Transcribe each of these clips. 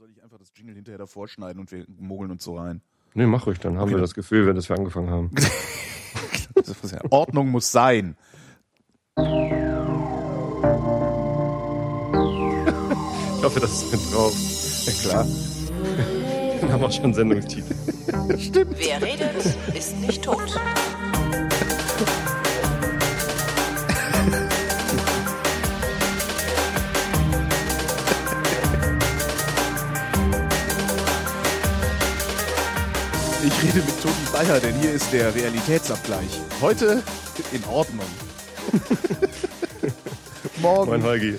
soll ich einfach das Jingle hinterher davor schneiden und wir mogeln uns so rein? Nee, mach ruhig, dann haben Okay. wir das Gefühl, wenn das wir angefangen haben. Ja, Ordnung muss sein. Ich hoffe, das ist mit drauf. Ja, klar. Dann haben wir auch schon Sendungstitel. Stimmt. Wer redet, ist nicht tot. Ich rede mit Toni Bayer, denn hier ist der Realitätsabgleich. Heute in Ordnung. Morgen. Moin Holgi.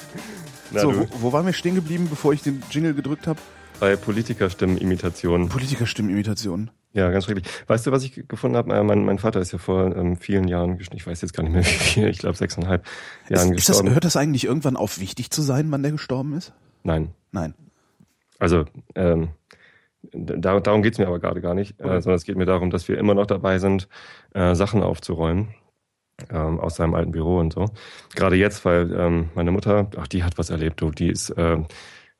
Na so, du, wo, wo waren wir stehen geblieben, bevor ich den Jingle gedrückt habe? bei Politikerstimmenimitationen. Politikerstimmenimitationen. Ja, ganz schrecklich. Weißt du, was ich gefunden habe? Äh, Mein, mein Vater ist ja vor ähm, vielen Jahren gestorben. Ich weiß jetzt gar nicht mehr wie viel. Ich glaube sechseinhalb Jahren Ist, ist das, gestorben. hört das eigentlich irgendwann auf, wichtig zu sein, wann der gestorben ist? Nein. Nein. Also, ähm, da, darum geht's mir aber gerade gar nicht, äh, Okay. sondern es geht mir darum, dass wir immer noch dabei sind, äh, Sachen aufzuräumen ähm, aus seinem alten Büro und so. Gerade jetzt, weil ähm, meine Mutter, ach, die hat was erlebt, du, die ist äh,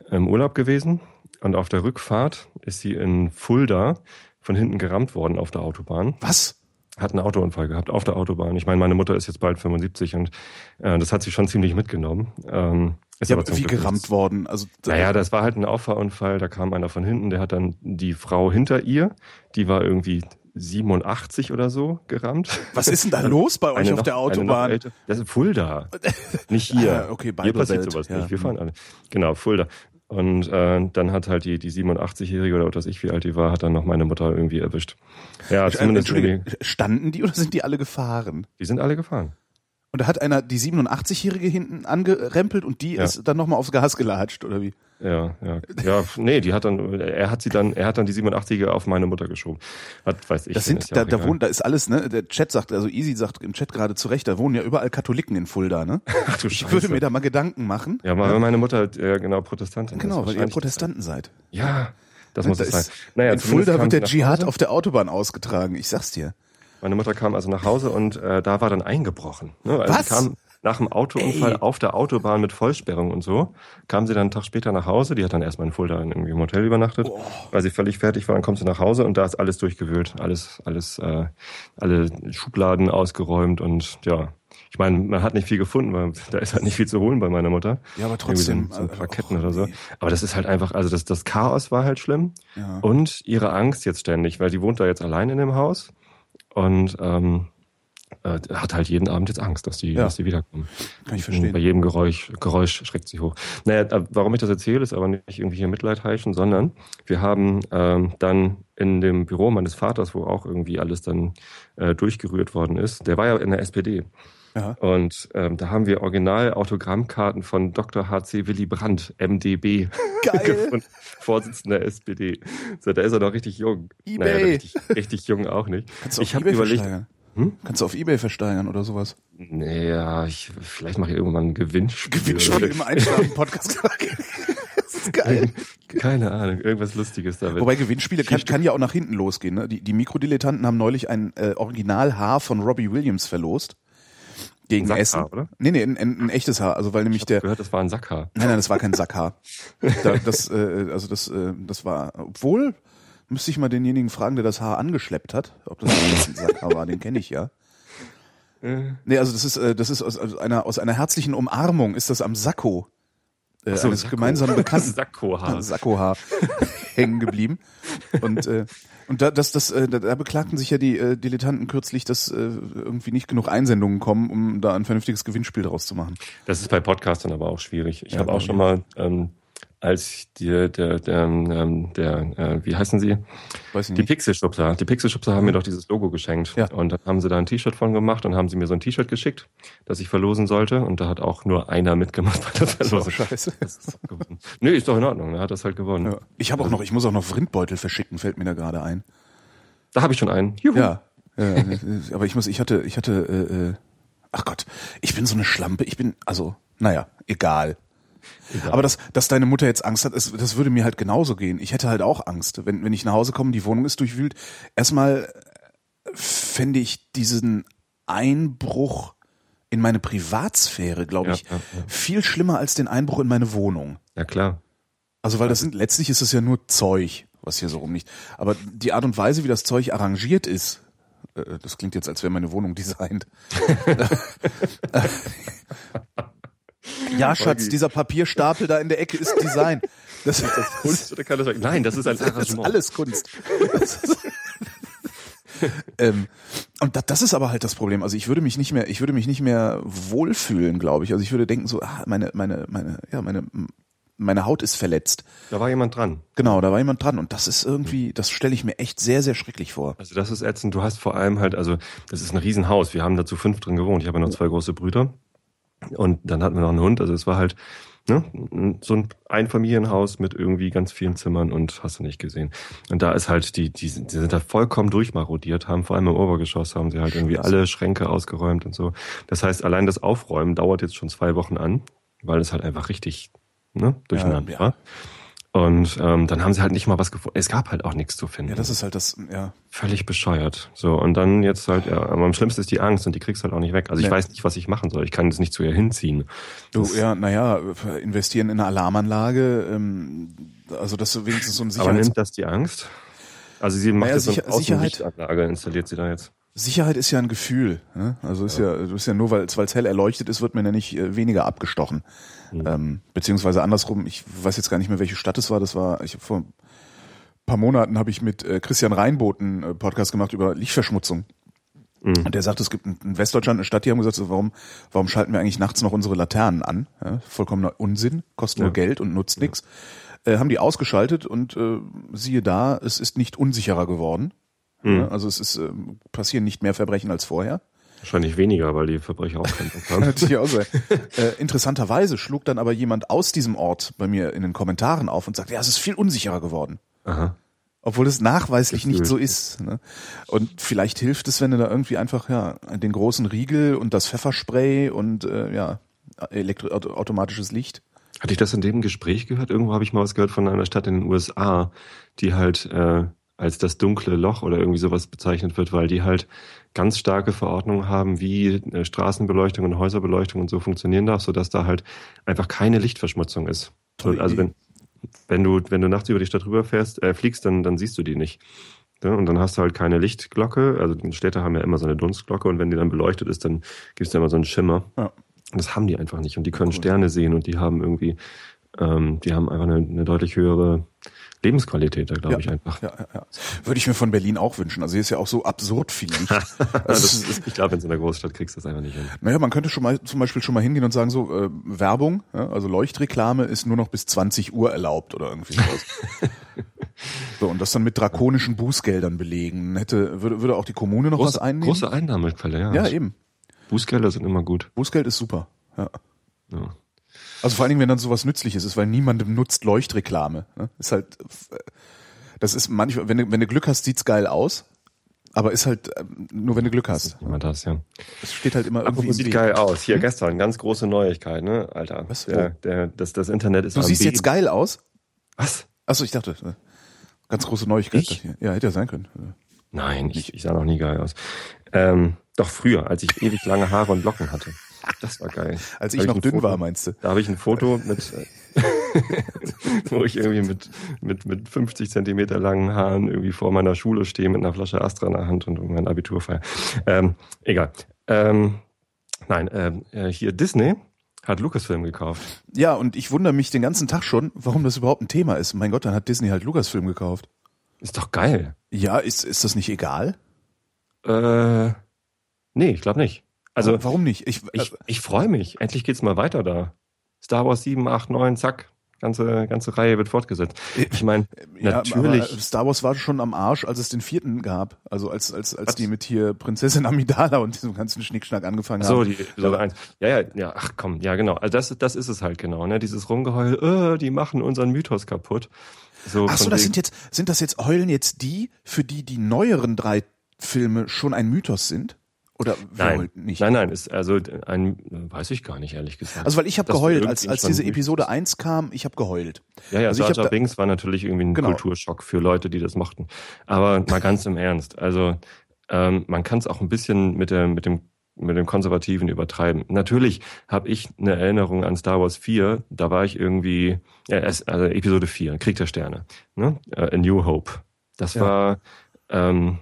im Urlaub gewesen und auf der Rückfahrt ist sie in Fulda von hinten gerammt worden auf der Autobahn. Was? Hat einen Autounfall gehabt auf der Autobahn. Ich meine, meine Mutter ist jetzt bald 75 und äh, das hat sie schon ziemlich mitgenommen. Ähm, ist Ja, aber zum wie Glück gerammt worden? Also, Naja, das war halt ein Auffahrunfall, da kam einer von hinten, der hat dann die Frau hinter ihr, die war irgendwie 87 oder so gerammt. was ist denn da los bei euch Eine auf noch- der Autobahn? Das ist Fulda, nicht hier. Ah, okay, hier Bible passiert Belt, sowas ja. nicht, wir fahren alle. Genau, Fulda. Und äh, dann hat halt die, die 87-Jährige oder was ich, wie alt die war, hat dann noch meine Mutter irgendwie erwischt. Ja, Äh, zumindest irgendwie, Entschuldige, standen die oder sind die alle gefahren? die sind alle gefahren. Und da hat einer die 87-Jährige hinten angerempelt und die Ja. ist dann nochmal aufs Gas gelatscht, oder wie? Ja, ja, ja, nee, die hat dann, er hat sie dann, er hat dann die 87er auf meine Mutter geschoben. Hat, weiß ich. Das sind, ja da, da wohnt, da ist alles, ne? Der Chat sagt, also Easy sagt im Chat gerade zurecht, da wohnen ja überall Katholiken in Fulda, ne? Ach du Ich Scheiße. würde mir da mal Gedanken machen. Ja, weil meine Mutter halt, äh, genau Protestantin ist. Genau, weil ihr. Protestanten seid. Ja, das muss Da es sein. Naja, in Fulda wird der Dschihad auf der Autobahn ausgetragen, ich sag's dir. Meine Mutter kam also nach Hause und äh, da war dann eingebrochen. Ne? Also Was? Sie kam nach dem Autounfall Ey. auf der Autobahn mit Vollsperrung und so, kam sie dann einen Tag später nach Hause. Die hat dann erstmal in Fulda in irgendwie im Hotel übernachtet, Oh. weil sie völlig fertig war. Dann kommt sie nach Hause und da ist alles durchgewühlt, alles, alles, äh, alle Schubladen ausgeräumt und ja. Ich meine, man hat nicht viel gefunden, weil da ist halt nicht viel zu holen bei meiner Mutter. Ja, aber trotzdem. So, so ein paar och, Ketten oder so. Aber das ist halt einfach, also das, das Chaos war halt schlimm. Ja. Und ihre Angst jetzt ständig, weil die wohnt da jetzt allein in dem Haus und ähm, äh, hat halt jeden Abend jetzt Angst, dass die, Ja. dass die wiederkommen. Kann ich Bei verstehen. jedem Geräusch, Geräusch schreckt sie hoch. Naja, äh, warum ich das erzähle, ist aber nicht irgendwie hier Mitleid heischen, sondern wir haben ähm, dann in dem Büro meines Vaters, wo auch irgendwie alles dann äh, durchgerührt worden ist, der war ja in der SPD. Ja. Und ähm, da haben wir Original-Autogrammkarten von Dr. H.C. Willy Brandt, MDB, gefunden. Vorsitzender der SPD. So, da ist er noch richtig jung. eBay. Naja, richtig, richtig jung auch nicht. Kannst du auf ich habe Ebay überlegt, versteigern? Hm? Kannst du auf Ebay versteigern oder sowas? naja, ich, vielleicht mache ich irgendwann ein Gewinnspiel. Gewinnspiel im Einschlafen-Podcast. das ist geil. Keine Ahnung, irgendwas Lustiges damit. Wobei Gewinnspiele kann, kann ja auch nach hinten losgehen. Ne? Die, die Mikrodilettanten haben neulich ein äh, Originalhaar von Robbie Williams verlost. Gegen Sackhaar, Essen. oder? Nee, nee, ein, ein, ein echtes Haar. Also weil nämlich der. gehört, das war ein Sackhaar. Nein, nein, das war kein Sackhaar. da, das, äh, also das, äh, das war. Obwohl, müsste ich mal denjenigen fragen, der das Haar angeschleppt hat, ob das ein Sackhaar war, den kenne ich ja. Äh, Nee, also das ist, äh, das ist aus, aus einer aus einer herzlichen Umarmung ist das am Sakko äh, so, eines Sakko. gemeinsamen Bekannten Sakkohaar. Sakkohaar hängen geblieben. Und, äh, und da, das, das, äh, da, beklagten sich ja die äh, Dilettanten kürzlich, dass äh, irgendwie nicht genug Einsendungen kommen, um da ein vernünftiges Gewinnspiel draus zu machen. Das ist bei Podcastern aber auch schwierig. Ich Ja, habe auch schon mal, ähm, als die, der, der, ähm, der äh, wie heißen sie? Weiß ich Die. Pixelschubser. Die Pixelschubser haben mir doch dieses Logo geschenkt. Ja. Und dann haben sie da ein T-Shirt von gemacht und haben sie mir so ein T-Shirt geschickt, das ich verlosen sollte. Und da hat auch nur einer mitgemacht bei der Verlosung. scheiße. Das ist. Nee, ist doch in Ordnung. Er hat das halt gewonnen. Ja. Ich habe auch noch, ich muss auch noch Vrindbeutel verschicken, fällt mir da gerade ein. Da habe ich schon einen. Juhu. Ja. ja aber ich muss, ich hatte, ich hatte, äh, äh, ach Gott, ich bin so eine Schlampe. Ich bin, also, naja, egal. Egal. Aber dass, dass deine Mutter jetzt Angst hat, ist, das würde mir halt genauso gehen. Ich hätte halt auch Angst, wenn, wenn ich nach Hause komme, die Wohnung ist durchwühlt. Erstmal fände ich diesen Einbruch in meine Privatsphäre, glaube Ja, ich, ja, ja. viel schlimmer als den Einbruch in meine Wohnung. Ja, klar. Also weil das sind letztlich ist es ja nur Zeug, was hier so rumliegt. Aber die Art und Weise, wie das Zeug arrangiert ist, äh, das klingt jetzt, als wäre meine Wohnung designt. ja, Schatz, dieser Papierstapel da in der Ecke ist Design. Das ist das Kunst oder kann das sein? Nein, das ist ein das ist alles Kunst. Ist- ähm, und das, das ist aber halt das Problem. Also ich würde mich nicht mehr, ich würde mich nicht mehr wohlfühlen, glaube ich. Also ich würde denken so, ah, meine, meine, meine, ja, meine, meine Haut ist verletzt. Da war jemand dran. Genau, da war jemand dran und das ist irgendwie, das stelle ich mir echt sehr, sehr schrecklich vor. Also das ist ätzend. Du hast vor allem halt, also das ist ein Riesenhaus. Wir haben dazu fünf drin gewohnt. Ich habe ja noch zwei große Brüder. Und dann hatten wir noch einen Hund. Also es war halt ne, so ein Einfamilienhaus mit irgendwie ganz vielen Zimmern und hast du nicht gesehen. Und da ist halt, die, die, sind- die sind da vollkommen durchmarodiert, haben vor allem im Obergeschoss haben sie halt irgendwie alle Schränke ausgeräumt und so. Das heißt, allein das Aufräumen dauert jetzt schon zwei Wochen an, weil es halt einfach richtig ne, durcheinander ja. war. Und ähm, dann haben sie halt nicht mal was gefunden. Es gab halt auch nichts zu finden. Ja, das ist halt das, ja. Völlig bescheuert. So, und dann jetzt halt, ja, aber am schlimmsten ist die Angst und die kriegst halt auch nicht weg. Also ich Nee. weiß nicht, was ich machen soll. Ich kann das nicht zu ihr hinziehen. Du, Das- ja, naja, investieren in eine Alarmanlage, ähm, also dass du wenigstens so ein Aber Sicherheits nimmt das die Angst? Also sie macht Naja, jetzt so eine Außenlichtanlage, installiert sie da jetzt. Sicherheit ist ja ein Gefühl. Ne? Also ist ja, du ist ja nur, weil es hell erleuchtet ist, wird man ja nicht äh, weniger abgestochen. Mhm. Ähm, beziehungsweise andersrum, ich weiß jetzt gar nicht mehr, welche Stadt es war. Das war, ich hab vor ein paar Monaten habe ich mit äh, Christian Reinboth einen äh, Podcast gemacht über Lichtverschmutzung. Mhm. Und der sagt, es gibt in Westdeutschland eine Stadt, die haben gesagt, so, warum, warum schalten wir eigentlich nachts noch unsere Laternen an? Ja, vollkommener Unsinn, kostet nur Ja. Geld und nutzt nichts. Äh, haben die ausgeschaltet und äh, siehe da, es ist nicht unsicherer geworden. Mhm. Ja, also es ist äh, passieren nicht mehr Verbrechen als vorher. Wahrscheinlich weniger, weil die Verbrecher auch keinen Bock haben. natürlich auch sein. äh, interessanterweise schlug dann aber jemand aus diesem Ort bei mir in den Kommentaren auf und sagte, ja, es ist viel unsicherer geworden. Aha. Obwohl es nachweislich nicht so ist. Ne? Und vielleicht hilft es, wenn du da irgendwie einfach ja den großen Riegel und das Pfefferspray und äh, ja elektro auto- automatisches Licht. Hatte ich das in dem Gespräch gehört? Irgendwo habe ich mal was gehört von einer Stadt in den USA, die halt äh, als das dunkle Loch oder irgendwie sowas bezeichnet wird, weil die halt ganz starke Verordnungen haben, wie äh, Straßenbeleuchtung und Häuserbeleuchtung und so funktionieren darf, sodass da halt einfach keine Lichtverschmutzung ist. Tolle Und also wenn, wenn du, wenn du nachts über die Stadt rüberfährst, äh, fliegst, dann, dann siehst du die nicht. Ja, und dann hast du halt keine Lichtglocke. Also die Städte haben ja immer so eine Dunstglocke und wenn die dann beleuchtet ist, dann gibt's da immer so einen Schimmer. Ja. Und das haben die einfach nicht. Und die können Cool. Sterne sehen und die haben irgendwie, ähm, die haben einfach eine, eine deutlich höhere Lebensqualität da, glaube Ja. ich, einfach. Ja, ja. Würde ich mir von Berlin auch wünschen. Also hier ist ja auch so absurd viel Also, ich glaube, in so einer Großstadt kriegst du das einfach nicht hin. Naja, man könnte schon mal zum Beispiel schon mal hingehen und sagen, so äh, Werbung, ja, also Leuchtreklame ist nur noch bis 20 Uhr erlaubt oder irgendwie sowas. so, und das dann mit drakonischen Bußgeldern belegen. Hätte, würde, würde auch die Kommune noch was Große, einnehmen? große Einnahmequelle, ja. ja, eben. Bußgelder sind immer gut. Bußgeld ist super. Ja. Ja. Also vor allen Dingen, wenn dann sowas Nützliches ist, weil niemandem nutzt Leuchtreklame. Ne? Ist halt, äh, das ist manchmal, wenn du, wenn du Glück hast, sieht's geil aus. Aber ist halt ähm, nur, wenn du Glück hast. Immer das, ja. Es steht halt immer irgendwie Apropos sieht geil aus. Hier gestern, ganz große Neuigkeit, ne, Alter. Was, Der, der, das, das Internet ist Du am siehst Beben. jetzt geil aus? Was? Achso, ich dachte, äh, ganz große Neuigkeit. Ich? hier. Ja, hätte ja sein können. Nein, ich, ich sah noch nie geil aus. Ähm, doch früher, als ich ewig lange Haare und Locken hatte. Das war geil. Als ich noch dünn Foto, war, meinst du? Da habe ich ein Foto mit, wo ich irgendwie mit, mit, mit 50 Zentimeter langen Haaren irgendwie vor meiner Schule stehe mit einer Flasche Astra in der Hand und mein Abitur feier. Ähm, egal. Ähm, nein, ähm, äh, hier Disney hat Lucasfilm gekauft. Ja, und ich wundere mich den ganzen Tag schon, warum das überhaupt ein Thema ist. Mein Gott, dann hat Disney halt Lucasfilm gekauft. Ist doch geil. Ja, ist, ist das nicht egal? Äh, nee, ich glaube nicht. Also warum nicht? Ich, ich, ich freue mich. Endlich geht's mal weiter da. Star Wars 7, 8, 9, zack. Ganze, ganze Reihe wird fortgesetzt. Ich meine, äh, ja, natürlich. aber Star Wars war schon am Arsch, als es den vierten gab. Also als, als, als die mit hier Prinzessin Amidala und diesem ganzen Schnickschnack angefangen so, haben. die Episode 1. Ja, ja, ja, ach komm, ja genau. Also das, das ist es halt genau, ne? Dieses Rumgeheul, äh, die machen unseren Mythos kaputt. So, Ach so, das sind jetzt, sind das jetzt, heulen jetzt die, für die die neueren drei Filme schon ein Mythos sind? Oder Nein, nicht? nein, nein, ist also ein, weiß ich gar nicht, ehrlich gesagt. Also weil ich habe geheult, als, als diese Episode 1 kam, ich habe geheult. Ja, ja, also Jar Binks war natürlich irgendwie ein Genau. Kulturschock für Leute, die das mochten. Aber mal ganz im Ernst, also ähm, man kann es auch ein bisschen mit der mit dem mit dem konservativen Übertreiben. Natürlich habe ich eine Erinnerung an Star Wars 4, da war ich irgendwie, äh, also Episode 4, Krieg der Sterne, ne? A New Hope. Das Ja. war ähm,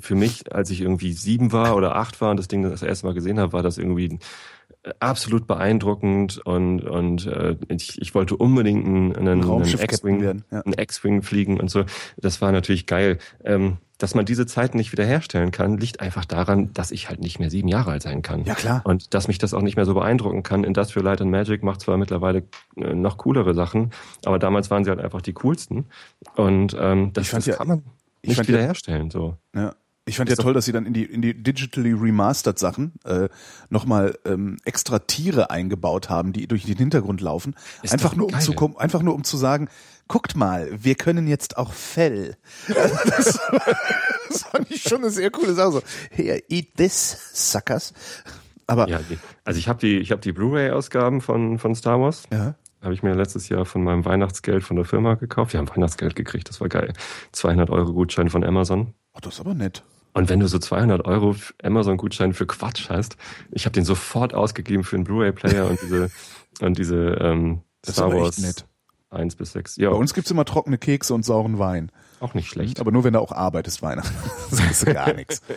für mich, als ich irgendwie sieben war oder acht war und das Ding das erste Mal gesehen habe, war das irgendwie absolut beeindruckend und und äh, ich, ich wollte unbedingt einen, einen, Ein einen X-Wing. Ja. einen X-Wing fliegen und so. Das war natürlich geil. Ähm, dass man diese Zeiten nicht wiederherstellen kann, liegt einfach daran, dass ich halt nicht mehr sieben Jahre alt sein kann. ja, klar. Und dass mich das auch nicht mehr so beeindrucken kann. Industrial Light and Magic macht zwar mittlerweile äh, noch coolere Sachen, aber damals waren sie halt einfach die coolsten. Und ähm, das, Ich fand das ja- kann man ich nicht fand ja- wiederherstellen. So. Ja. Ich fand ja Ist doch- toll, dass sie dann in die, in die digitally remastered Sachen äh, nochmal ähm, extra Tiere eingebaut haben, die durch den Hintergrund laufen. Ist einfach nur, um geil. zu, einfach nur um zu sagen, guckt mal, wir können jetzt auch Fell. das, das fand ich schon eine sehr coole Sache. So, here, eat this, suckers. Aber, ja. Ja, also ich habe die, ich habe die Blu-ray-Ausgaben von von Star Wars. ja. Habe ich mir letztes Jahr von meinem Weihnachtsgeld von der Firma gekauft. Wir haben Weihnachtsgeld gekriegt, das war geil. 200 Euro Gutschein von Amazon. Oh, das ist aber nett. Und wenn du so 200 Euro Amazon-Gutschein für Quatsch hast, ich habe den sofort ausgegeben für einen Blu-ray-Player und diese und diese ähm, Das ist Star Wars 1 bis 6. Ja, Bei uns gibt's immer trockene Kekse und sauren Wein. auch nicht schlecht. Aber nur wenn du auch arbeitest, Weihnachten. Ist gar nichts.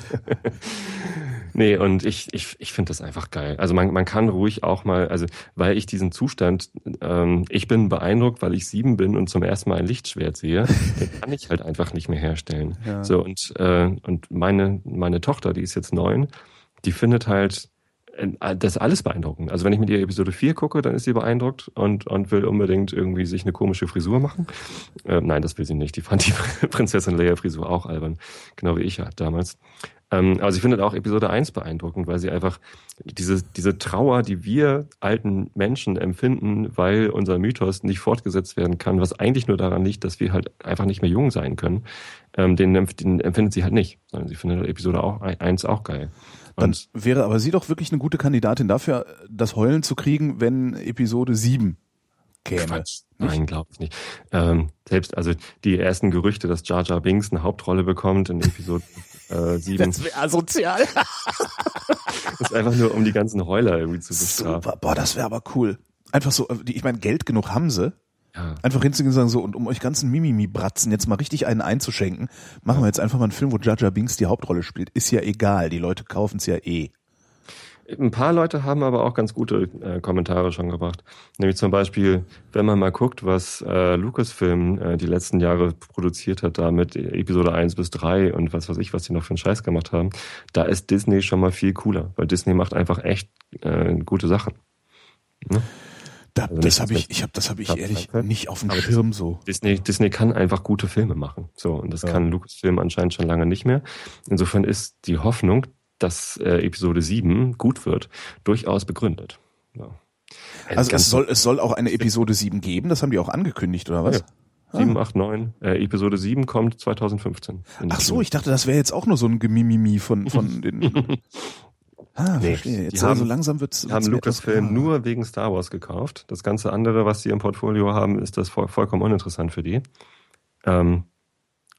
Nee, und ich, ich, ich finde das einfach geil. Also man, man kann ruhig auch mal, also weil ich diesen Zustand, ähm, ich bin beeindruckt, weil ich sieben bin und zum ersten Mal ein Lichtschwert sehe, den kann ich halt einfach nicht mehr herstellen. Ja. So, und, äh, und meine, meine Tochter, die ist jetzt neun, die findet halt äh, das alles beeindruckend. Also wenn ich mit ihr Episode 4 gucke, dann ist sie beeindruckt und, und will unbedingt irgendwie sich eine komische Frisur machen. Äh, nein, das will sie nicht. Die fand die Prinzessin Leia Frisur auch albern. Genau wie ich ja damals. Ähm, aber sie findet auch Episode 1 beeindruckend, weil sie einfach diese, diese Trauer, die wir alten Menschen empfinden, weil unser Mythos nicht fortgesetzt werden kann, was eigentlich nur daran liegt, dass wir halt einfach nicht mehr jung sein können, ähm, den, den empfindet sie halt nicht, sondern sie findet Episode auch, 1 auch geil. Dann Und wäre aber sie doch wirklich eine gute Kandidatin dafür, das Heulen zu kriegen, wenn Episode 7 käme. Quatsch. Nein, glaube ich nicht. Ähm, selbst, also die ersten Gerüchte, dass Jar Jar Binks eine Hauptrolle bekommt in Episode äh, 7, Das wäre asozial. ist einfach nur, um die ganzen Heuler irgendwie zu bestrafen. Super. Boah, das wäre aber cool. Einfach so, äh, ich meine, Geld genug haben sie. Ja. Einfach hinzugehen und sagen so, und um euch ganzen Mimimi-Bratzen jetzt mal richtig einen einzuschenken, machen wir jetzt einfach mal einen Film, wo Jar Binks die Hauptrolle spielt. Ist ja egal, die Leute kaufen es ja eh. Ein paar Leute haben aber auch ganz gute äh, Kommentare schon gebracht. Nämlich zum Beispiel, wenn man mal guckt, was äh, Lucasfilm äh, die letzten Jahre produziert hat, da mit Episode 1 bis 3 und was weiß ich, was die noch für einen Scheiß gemacht haben, da ist Disney schon mal viel cooler, weil Disney macht einfach echt äh, gute Sachen. Da, Also das habe ich, ich habe das habe ich Platz ehrlich kann. nicht auf dem Aber Schirm so. Disney, Disney kann einfach gute Filme machen. So, und das Ja. kann Lucasfilm anscheinend schon lange nicht mehr. Insofern ist die Hoffnung, dass äh, Episode 7 gut wird, durchaus begründet. Ja. Also es soll, es soll auch eine Episode 7 geben, das haben die auch angekündigt, oder was? Ja. 7, 8, 9. Äh, Episode 7 kommt 2015. in die Ach so, Kinos. ich dachte, das wäre jetzt auch nur so ein Gemimimi von, von den. Ah, Nee, verstehe. die Jetzt haben- also langsam wird's. Die haben Lucasfilm nur wegen Star Wars gekauft. Das ganze andere, was sie im Portfolio haben, ist das voll, vollkommen uninteressant für die. Ähm,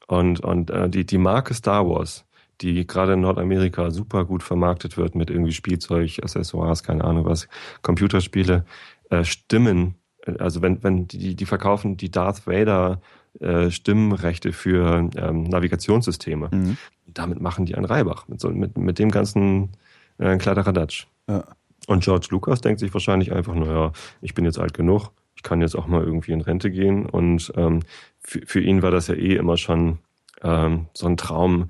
und und äh, die, die Marke Star Wars, die gerade in Nordamerika super gut vermarktet wird mit irgendwie Spielzeug, Accessoires, keine Ahnung was, Computerspiele, äh, Stimmen, äh, also wenn, wenn die, die verkaufen die Darth Vader äh, Stimmenrechte für ähm, Navigationssysteme. Mhm. Damit machen die einen Reibach. Mit, so, mit, mit dem ganzen äh, Kladderadatsch. Ja. Und George Lucas denkt sich wahrscheinlich einfach, naja, ich bin jetzt alt genug, ich kann jetzt auch mal irgendwie in Rente gehen. Und ähm, für, für ihn war das ja eh immer schon ähm, so ein Traum,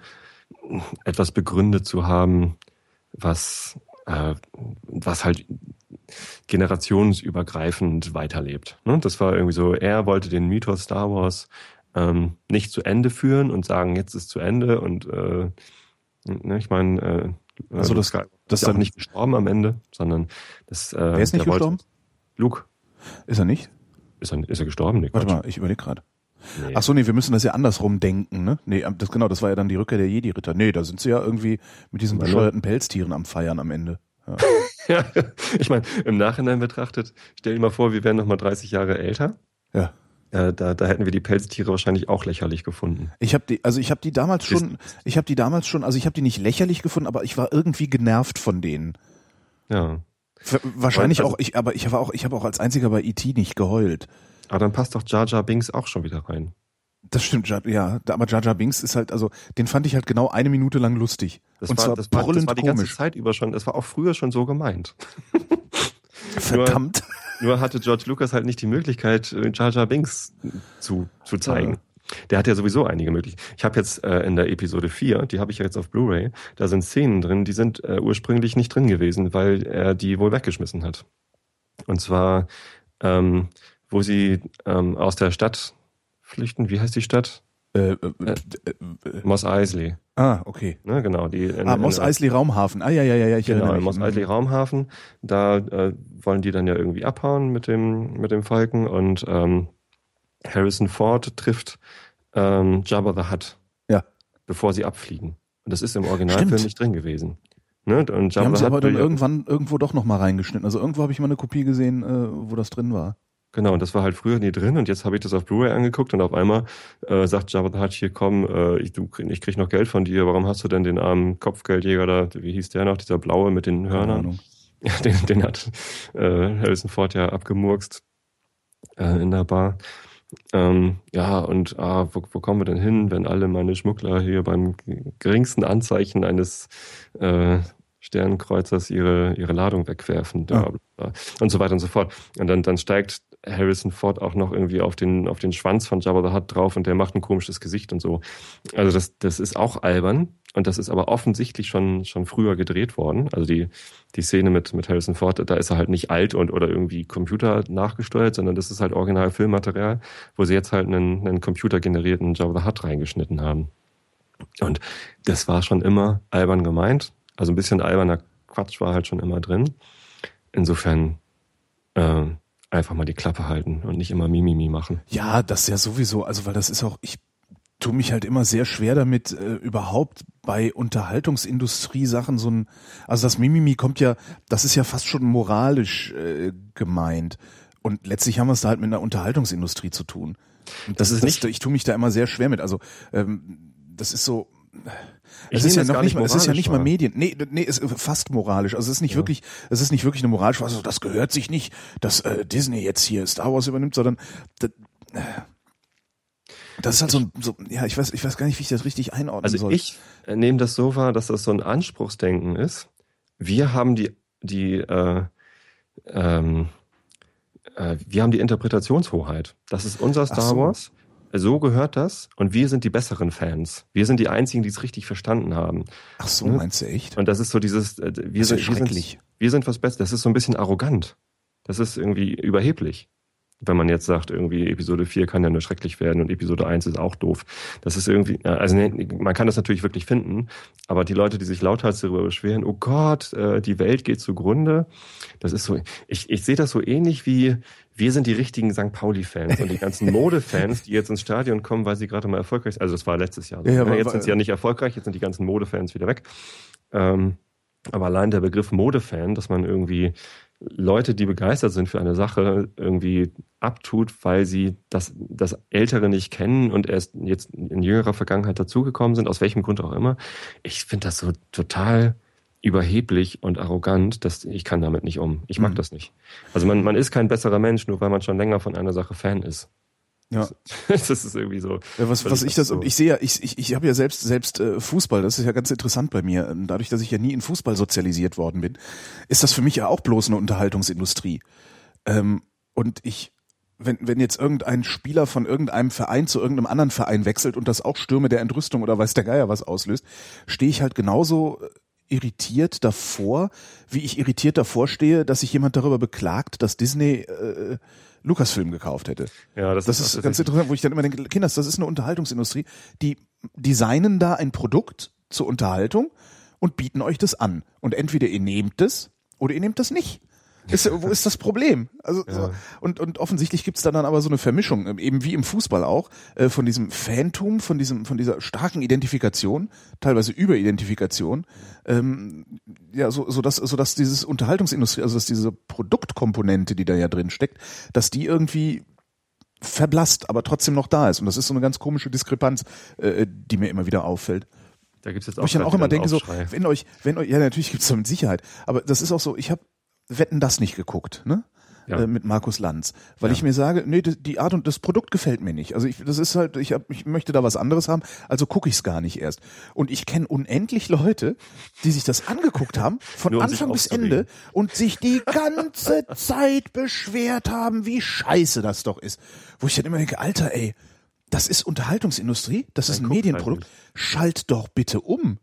etwas begründet zu haben, was, äh, was halt generationsübergreifend weiterlebt. Ne? Das war irgendwie so, er wollte den Mythos Star Wars ähm, nicht zu Ende führen und sagen, jetzt ist zu Ende und äh, ne, ich meine, äh, Also das- das ist dann- nicht gestorben am Ende, sondern das, äh, Wer ist nicht gestorben? Luke. Ist er nicht? Ist er, ist er gestorben? Nee, Warte Quatsch. mal, ich überlege gerade. Nee. Ach so, nee, wir müssen das ja andersrum denken, ne? Nee, das genau, das war ja dann die Rückkehr der Jedi-Ritter. Nee, da sind sie ja irgendwie mit diesen Meine- bescheuerten Pelztieren am Feiern am Ende. Ja. Ja, ich meine, im Nachhinein betrachtet, stell dir mal vor, wir wären noch mal 30 Jahre älter. ja. Äh, da, da hätten wir die Pelztiere wahrscheinlich auch lächerlich gefunden. Ich habe die, also ich habe die damals schon, ich habe die damals schon, also ich habe die nicht lächerlich gefunden, aber ich war irgendwie genervt von denen. Ja. Wahrscheinlich Also- auch, ich, aber ich habe auch, ich habe auch als einziger bei E.T. nicht geheult. Aber dann passt doch Jar Jar Binks auch schon wieder rein. Das stimmt, ja, aber Jar Jar Binks ist halt, also den fand ich halt genau eine Minute lang lustig. Das, Und war, zwar das, war, das war die ganze komisch. Zeit über schon, das war auch früher schon so gemeint. Verdammt. Nur hatte George Lucas halt nicht die Möglichkeit, äh, Jar Jar Binks zu, zu zeigen. Ja. Der hat ja sowieso einige Möglichkeiten. Ich habe jetzt äh, in der Episode 4, die habe ich ja jetzt auf Blu-ray, da sind Szenen drin, die sind äh, ursprünglich nicht drin gewesen, weil er die wohl weggeschmissen hat. Und zwar, ähm, wo sie ähm, aus der Stadt flüchten, wie heißt die Stadt? Äh, äh, äh, äh, Moss Eisley. ah, okay. Ne, genau. Die in, Ah, Moss Eisley Raumhafen. Ah, ja, ja, ja, ja, ich Genau. Moss Eisley Raumhafen. Da äh, wollen die dann ja irgendwie abhauen mit dem, mit dem Falken und ähm, Harrison Ford trifft ähm, Jabba the Hutt, Ja. bevor sie abfliegen. Und das ist im Originalfilm nicht drin gewesen. Ne? Und Die Jabba haben the sie aber dann irgendwann irgendwo doch nochmal reingeschnitten. Also irgendwo habe ich mal eine Kopie gesehen, äh, wo das drin war. Genau, und das war halt früher nie drin und jetzt habe ich das auf Blu-ray angeguckt und auf einmal äh, sagt Jabba the Hutt, hier komm, äh, ich, du, ich krieg noch Geld von dir, warum hast du denn den armen Kopfgeldjäger da, wie hieß der noch, dieser blaue mit den Hörnern? Ja, den, den hat äh, Harrison Ford ja abgemurkst äh, in der Bar. Ähm, ja, und ah, wo, wo kommen wir denn hin, wenn alle meine Schmuggler hier beim geringsten Anzeichen eines äh, Sternenkreuzers ihre, ihre Ladung wegwerfen Ja. und so weiter und so fort. Und dann, dann steigt Harrison Ford auch noch irgendwie auf den, auf den Schwanz von Jabba the Hutt drauf und der macht ein komisches Gesicht und so. Also das, das ist auch albern und das ist aber offensichtlich schon, schon früher gedreht worden. Also die, die Szene mit, mit Harrison Ford, da ist er halt nicht alt und oder irgendwie Computer nachgesteuert, sondern das ist halt original Filmmaterial, wo sie jetzt halt einen, einen computergenerierten Jabba the Hutt reingeschnitten haben. Und das war schon immer albern gemeint. Also ein bisschen alberner Quatsch war halt schon immer drin. Insofern äh, einfach mal die Klappe halten und nicht immer Mimimi machen. Ja, das ja sowieso. Also weil das ist auch, ich tue mich halt immer sehr schwer damit, äh, überhaupt bei Unterhaltungsindustrie-Sachen so ein, also das Mimimi kommt ja, das ist ja fast schon moralisch äh, gemeint. Und letztlich haben wir es da halt mit einer Unterhaltungsindustrie zu tun. Und Das ist nicht- ich tue mich da immer sehr schwer mit. Also ähm, das ist so. Ich Es ist ja noch nicht mal, es ist ja nicht mal. Medien. Nee, nee, es ist fast moralisch. Also es ist nicht Ja. wirklich, es ist nicht wirklich eine moralische, also das gehört sich nicht, dass äh, Disney jetzt hier Star Wars übernimmt, sondern das, äh, das ist halt so ein, so, ja, ich weiß, ich weiß gar nicht, wie ich das richtig einordnen Also soll. ich äh, nehme das so wahr, dass das so ein Anspruchsdenken ist. Wir haben die, die, äh, ähm, äh, wir haben die Interpretationshoheit. Das ist unser Star so. Wars. So gehört das. Und wir sind die besseren Fans. Wir sind die einzigen, die es richtig verstanden haben. Ach so, ne? meinst du echt? Und das ist so dieses, äh, wir sind, wir sind, wir sind was Besseres. Das ist so ein bisschen arrogant. Das ist irgendwie überheblich. Wenn man jetzt sagt, irgendwie Episode 4 kann ja nur schrecklich werden und Episode 1 ist auch doof. Das ist irgendwie, ja, also man kann das natürlich wirklich finden, aber die Leute, die sich lauthals darüber beschweren, oh Gott, äh, die Welt geht zugrunde, das ist so, ich, ich sehe das so ähnlich wie, wir sind die richtigen St. Pauli-Fans und die ganzen Modefans, die jetzt ins Stadion kommen, weil sie gerade mal erfolgreich sind. Also das war letztes Jahr. so. Ja, aber- jetzt sind sie ja nicht erfolgreich, jetzt sind die ganzen Modefans wieder weg. Ähm, aber allein der Begriff Modefan, dass man irgendwie Leute, die begeistert sind für eine Sache, irgendwie abtut, weil sie das, das Ältere nicht kennen und erst jetzt in jüngerer Vergangenheit dazugekommen sind, aus welchem Grund auch immer. Ich finde das so total überheblich und arrogant, dass ich kann damit nicht um. Ich mag Mhm. das nicht. Also man, man ist kein besserer Mensch, nur weil man schon länger von einer Sache Fan ist. Ja. Das ist irgendwie so. Ja, was, was ich das und ich sehe ja, ich, ich, ich habe ja selbst selbst äh, Fußball, das ist ja ganz interessant bei mir. Ähm, Dadurch, dass ich ja nie in Fußball sozialisiert worden bin, ist das für mich ja auch bloß eine Unterhaltungsindustrie. Ähm, und ich, wenn, wenn jetzt irgendein Spieler von irgendeinem Verein zu irgendeinem anderen Verein wechselt und das auch Stürme der Entrüstung oder weiß der Geier was auslöst, stehe ich halt genauso äh, irritiert davor, wie ich irritiert davor stehe, dass sich jemand darüber beklagt, dass Disney äh, Lucasfilm gekauft hätte. Ja, Das ist ganz interessant, wo ich dann immer denke, Kinders, das ist eine Unterhaltungsindustrie, die designen da ein Produkt zur Unterhaltung und bieten euch das an. Und entweder ihr nehmt es oder ihr nehmt das nicht. Ist, wo ist das Problem? Also so, Ja. und, und offensichtlich gibt's da dann aber so eine Vermischung, ähm, eben wie im Fußball auch, äh, von diesem Phantom, von diesem, von dieser starken Identifikation, teilweise Überidentifikation, ähm, ja, so, so dass, so dass dieses Unterhaltungsindustrie, also dass diese Produktkomponente, die da ja drin steckt, dass die irgendwie verblasst, aber trotzdem noch da ist. Und das ist so eine ganz komische Diskrepanz, äh, die mir immer wieder auffällt. Da gibt's jetzt Wo auch, ich dann gleich auch immer denke, so, wenn euch, wenn euch, ja natürlich gibt's da mit Sicherheit, aber das ist auch so, ich habe Wetten das nicht geguckt, ne? Ja. Äh, mit Markus Lanz, weil Ja. ich mir sage, nee, die Art und das Produkt gefällt mir nicht. Also ich, das ist halt, ich, hab, ich möchte da was anderes haben, also gucke ich es gar nicht erst. Und ich kenne unendlich Leute, die sich das angeguckt haben, von Nur um Anfang bis. Ende und sich die ganze Zeit beschwert haben, wie scheiße das doch ist. Wo ich dann immer denke, Alter, ey, das ist Unterhaltungsindustrie, das ist ein halt Medienprodukt. nicht. Schalt doch bitte um.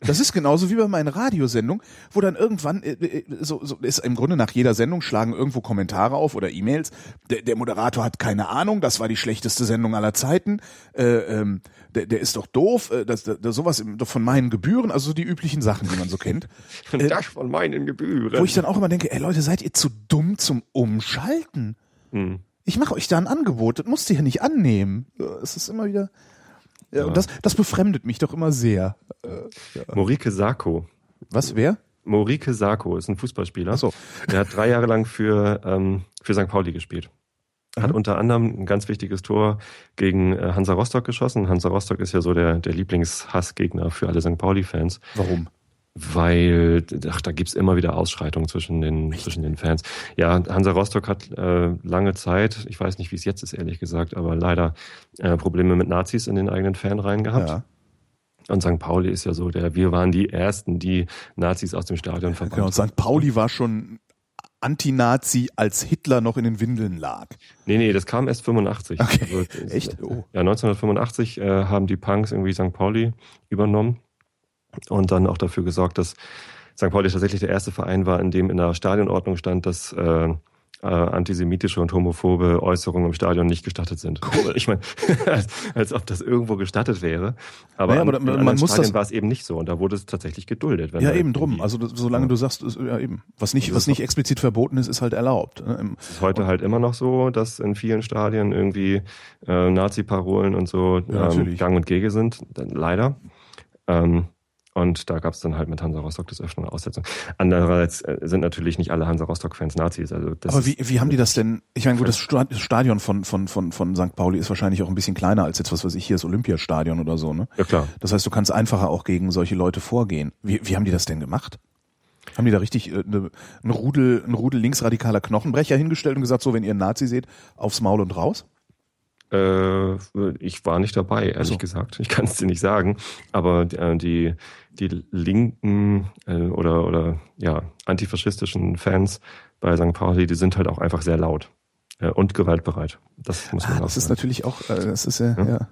Das ist genauso wie bei meinen Radiosendungen, wo dann irgendwann, äh, äh, so, so ist im Grunde nach jeder Sendung schlagen irgendwo Kommentare auf oder E-Mails. Der, der Moderator hat keine Ahnung, das war die schlechteste Sendung aller Zeiten. Äh, ähm, der, der ist doch doof, äh, das, das, sowas von meinen Gebühren, also so die üblichen Sachen, die man so kennt. Äh, das von meinen Gebühren. Wo ich dann auch immer denke, ey Leute, seid ihr zu dumm zum Umschalten? Hm. Ich mache euch da ein Angebot, das musst ihr ja nicht annehmen. Es ist immer wieder. Ja, und das, das befremdet mich doch immer sehr. Morike Sarko. Was, wer? Morike Sarko ist ein Fußballspieler. Ach so. Der hat drei Jahre lang für, ähm, für St. Pauli gespielt. Hat Mhm. unter anderem ein ganz wichtiges Tor gegen äh, Hansa Rostock geschossen. Hansa Rostock ist ja so der, der Lieblingshassgegner für alle St. Pauli-Fans, Warum? Weil ach, da gibt's immer wieder Ausschreitungen zwischen den, zwischen den Fans. Ja, Hansa Rostock hat äh, lange Zeit, ich weiß nicht, wie es jetzt ist, ehrlich gesagt, aber leider äh, Probleme mit Nazis in den eigenen Fanreihen gehabt. Ja. Und St. Pauli ist ja so der, wir waren die Ersten, die Nazis aus dem Stadion verbannt Genau, und St. Pauli war schon Anti-Nazi, als Hitler noch in den Windeln lag. Nee, nee, das kam erst 85. Okay. Also, Echt? Oh. Ja, 1985 äh, haben die Punks irgendwie St. Pauli übernommen und dann auch dafür gesorgt, dass St. Pauli tatsächlich der erste Verein war, in dem in der Stadionordnung stand, dass äh, äh, antisemitische und homophobe Äußerungen im Stadion nicht gestattet sind. Cool. Ich meine, als, als ob das irgendwo gestattet wäre. Aber, Naja, an, aber in man anderen muss Stadien das- war es eben nicht so und da wurde es tatsächlich geduldet. Ja, eben drum. Also solange du sagst, ist, ja eben. Was nicht, Das was nicht explizit verboten ist, ist halt erlaubt. ne? Es ist heute halt immer noch so, dass in vielen Stadien irgendwie äh, Nazi-Parolen und so Ja, ähm, gang und gäge sind, leider. Ähm, und da gab es dann halt mit Hansa Rostock des Öfteren Aussetzungen. Andererseits äh, sind natürlich nicht alle Hansa Rostock-Fans Nazis. Also das Aber wie, wie haben die das denn? Ich meine, gut, das das Stadion von, von, von, von St. Pauli ist wahrscheinlich auch ein bisschen kleiner als jetzt, was weiß ich, hier das Olympiastadion oder so, ne? Ja klar. Das heißt, du kannst einfacher auch gegen solche Leute vorgehen. Wie, wie haben die das denn gemacht? Haben die da richtig äh, ne, ein Rudel, ein Rudel linksradikaler Knochenbrecher hingestellt und gesagt, so, wenn ihr einen Nazi seht, aufs Maul und raus? Äh, ich war nicht dabei, ehrlich so. gesagt. Ich kann es dir nicht sagen. Aber äh, die, die linken äh, oder, oder ja, antifaschistischen Fans bei St. Pauli, die sind halt auch einfach sehr laut äh, und gewaltbereit. Das muss man Ah, das ist natürlich auch, äh, das ist ja, Ja. ja.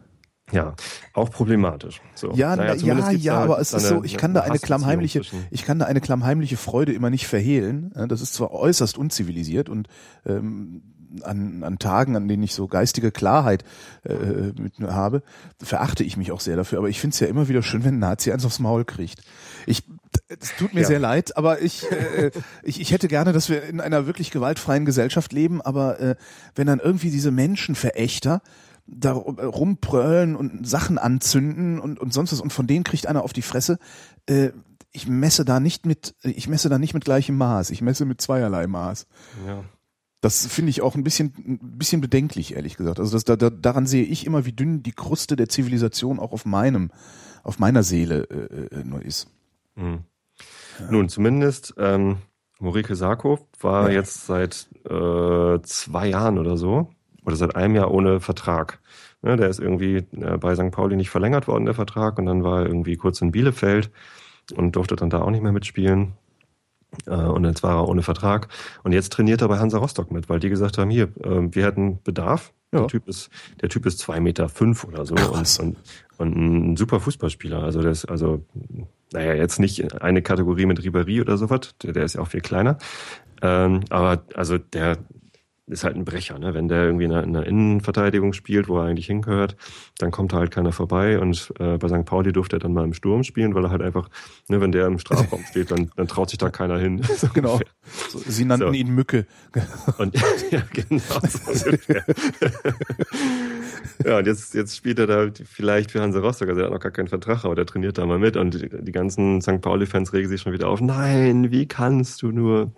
Ja, auch problematisch. So. Ja, Naja, ja, ja, aber es ist so, ich kann da eine klammheimliche, ich kann da eine klammheimliche Freude immer nicht verhehlen. Ja, Das ist zwar äußerst unzivilisiert und ähm, an, an Tagen, an denen ich so geistige Klarheit äh, mit mir habe, verachte ich mich auch sehr dafür. Aber ich finde es ja immer wieder schön, wenn ein Nazi eins aufs Maul kriegt. Ich, es tut mir Ja. sehr leid, aber ich, äh, ich, ich hätte gerne, dass wir in einer wirklich gewaltfreien Gesellschaft leben. Aber äh, wenn dann irgendwie diese Menschenverächter da rumpröllen und Sachen anzünden und, und sonst was und von denen kriegt einer auf die Fresse. Äh, ich messe da nicht mit, ich messe da nicht mit gleichem Maß. Ich messe mit zweierlei Maß. Ja. Das finde ich auch ein bisschen, ein bisschen bedenklich, ehrlich gesagt. Also das, da, da, daran sehe ich immer, wie dünn die Kruste der Zivilisation auch auf meinem, auf meiner Seele äh, äh, nur ist. Mhm. Nun, zumindest ähm, Morike Sarko war Ja. jetzt seit äh, zwei Jahren oder so, oder seit einem Jahr ohne Vertrag. Ne, der ist irgendwie äh, bei St. Pauli nicht verlängert worden, der Vertrag, und dann war er irgendwie kurz in Bielefeld und durfte dann da auch nicht mehr mitspielen. Äh, und jetzt war er ohne Vertrag. Und jetzt trainiert er bei Hansa Rostock mit, weil die gesagt haben, hier, äh, wir hätten Bedarf. Ja. Der Typ ist, der Typ ist zwei Meter fünf oder so und, und, und ein super Fußballspieler. Also der ist, also, naja, jetzt nicht eine Kategorie mit Ribéry oder sowas, der, der ist ja auch viel kleiner. Ähm, aber also der ist halt ein Brecher, ne? Wenn der irgendwie in einer, in einer Innenverteidigung spielt, wo er eigentlich hingehört, dann kommt da halt keiner vorbei. Und äh, bei St. Pauli durfte er dann mal im Sturm spielen, weil er halt einfach, ne, wenn der im Strafraum steht, dann, dann traut sich da keiner hin. So Genau. So, sie nannten So. ihn Mücke. Und ja, genau so ja, und jetzt, jetzt spielt er da vielleicht für Hansa Rostock, also er hat noch gar keinen Vertrag, aber der trainiert da mal mit und die, die ganzen St. Pauli-Fans regen sich schon wieder auf. Nein, wie kannst du nur?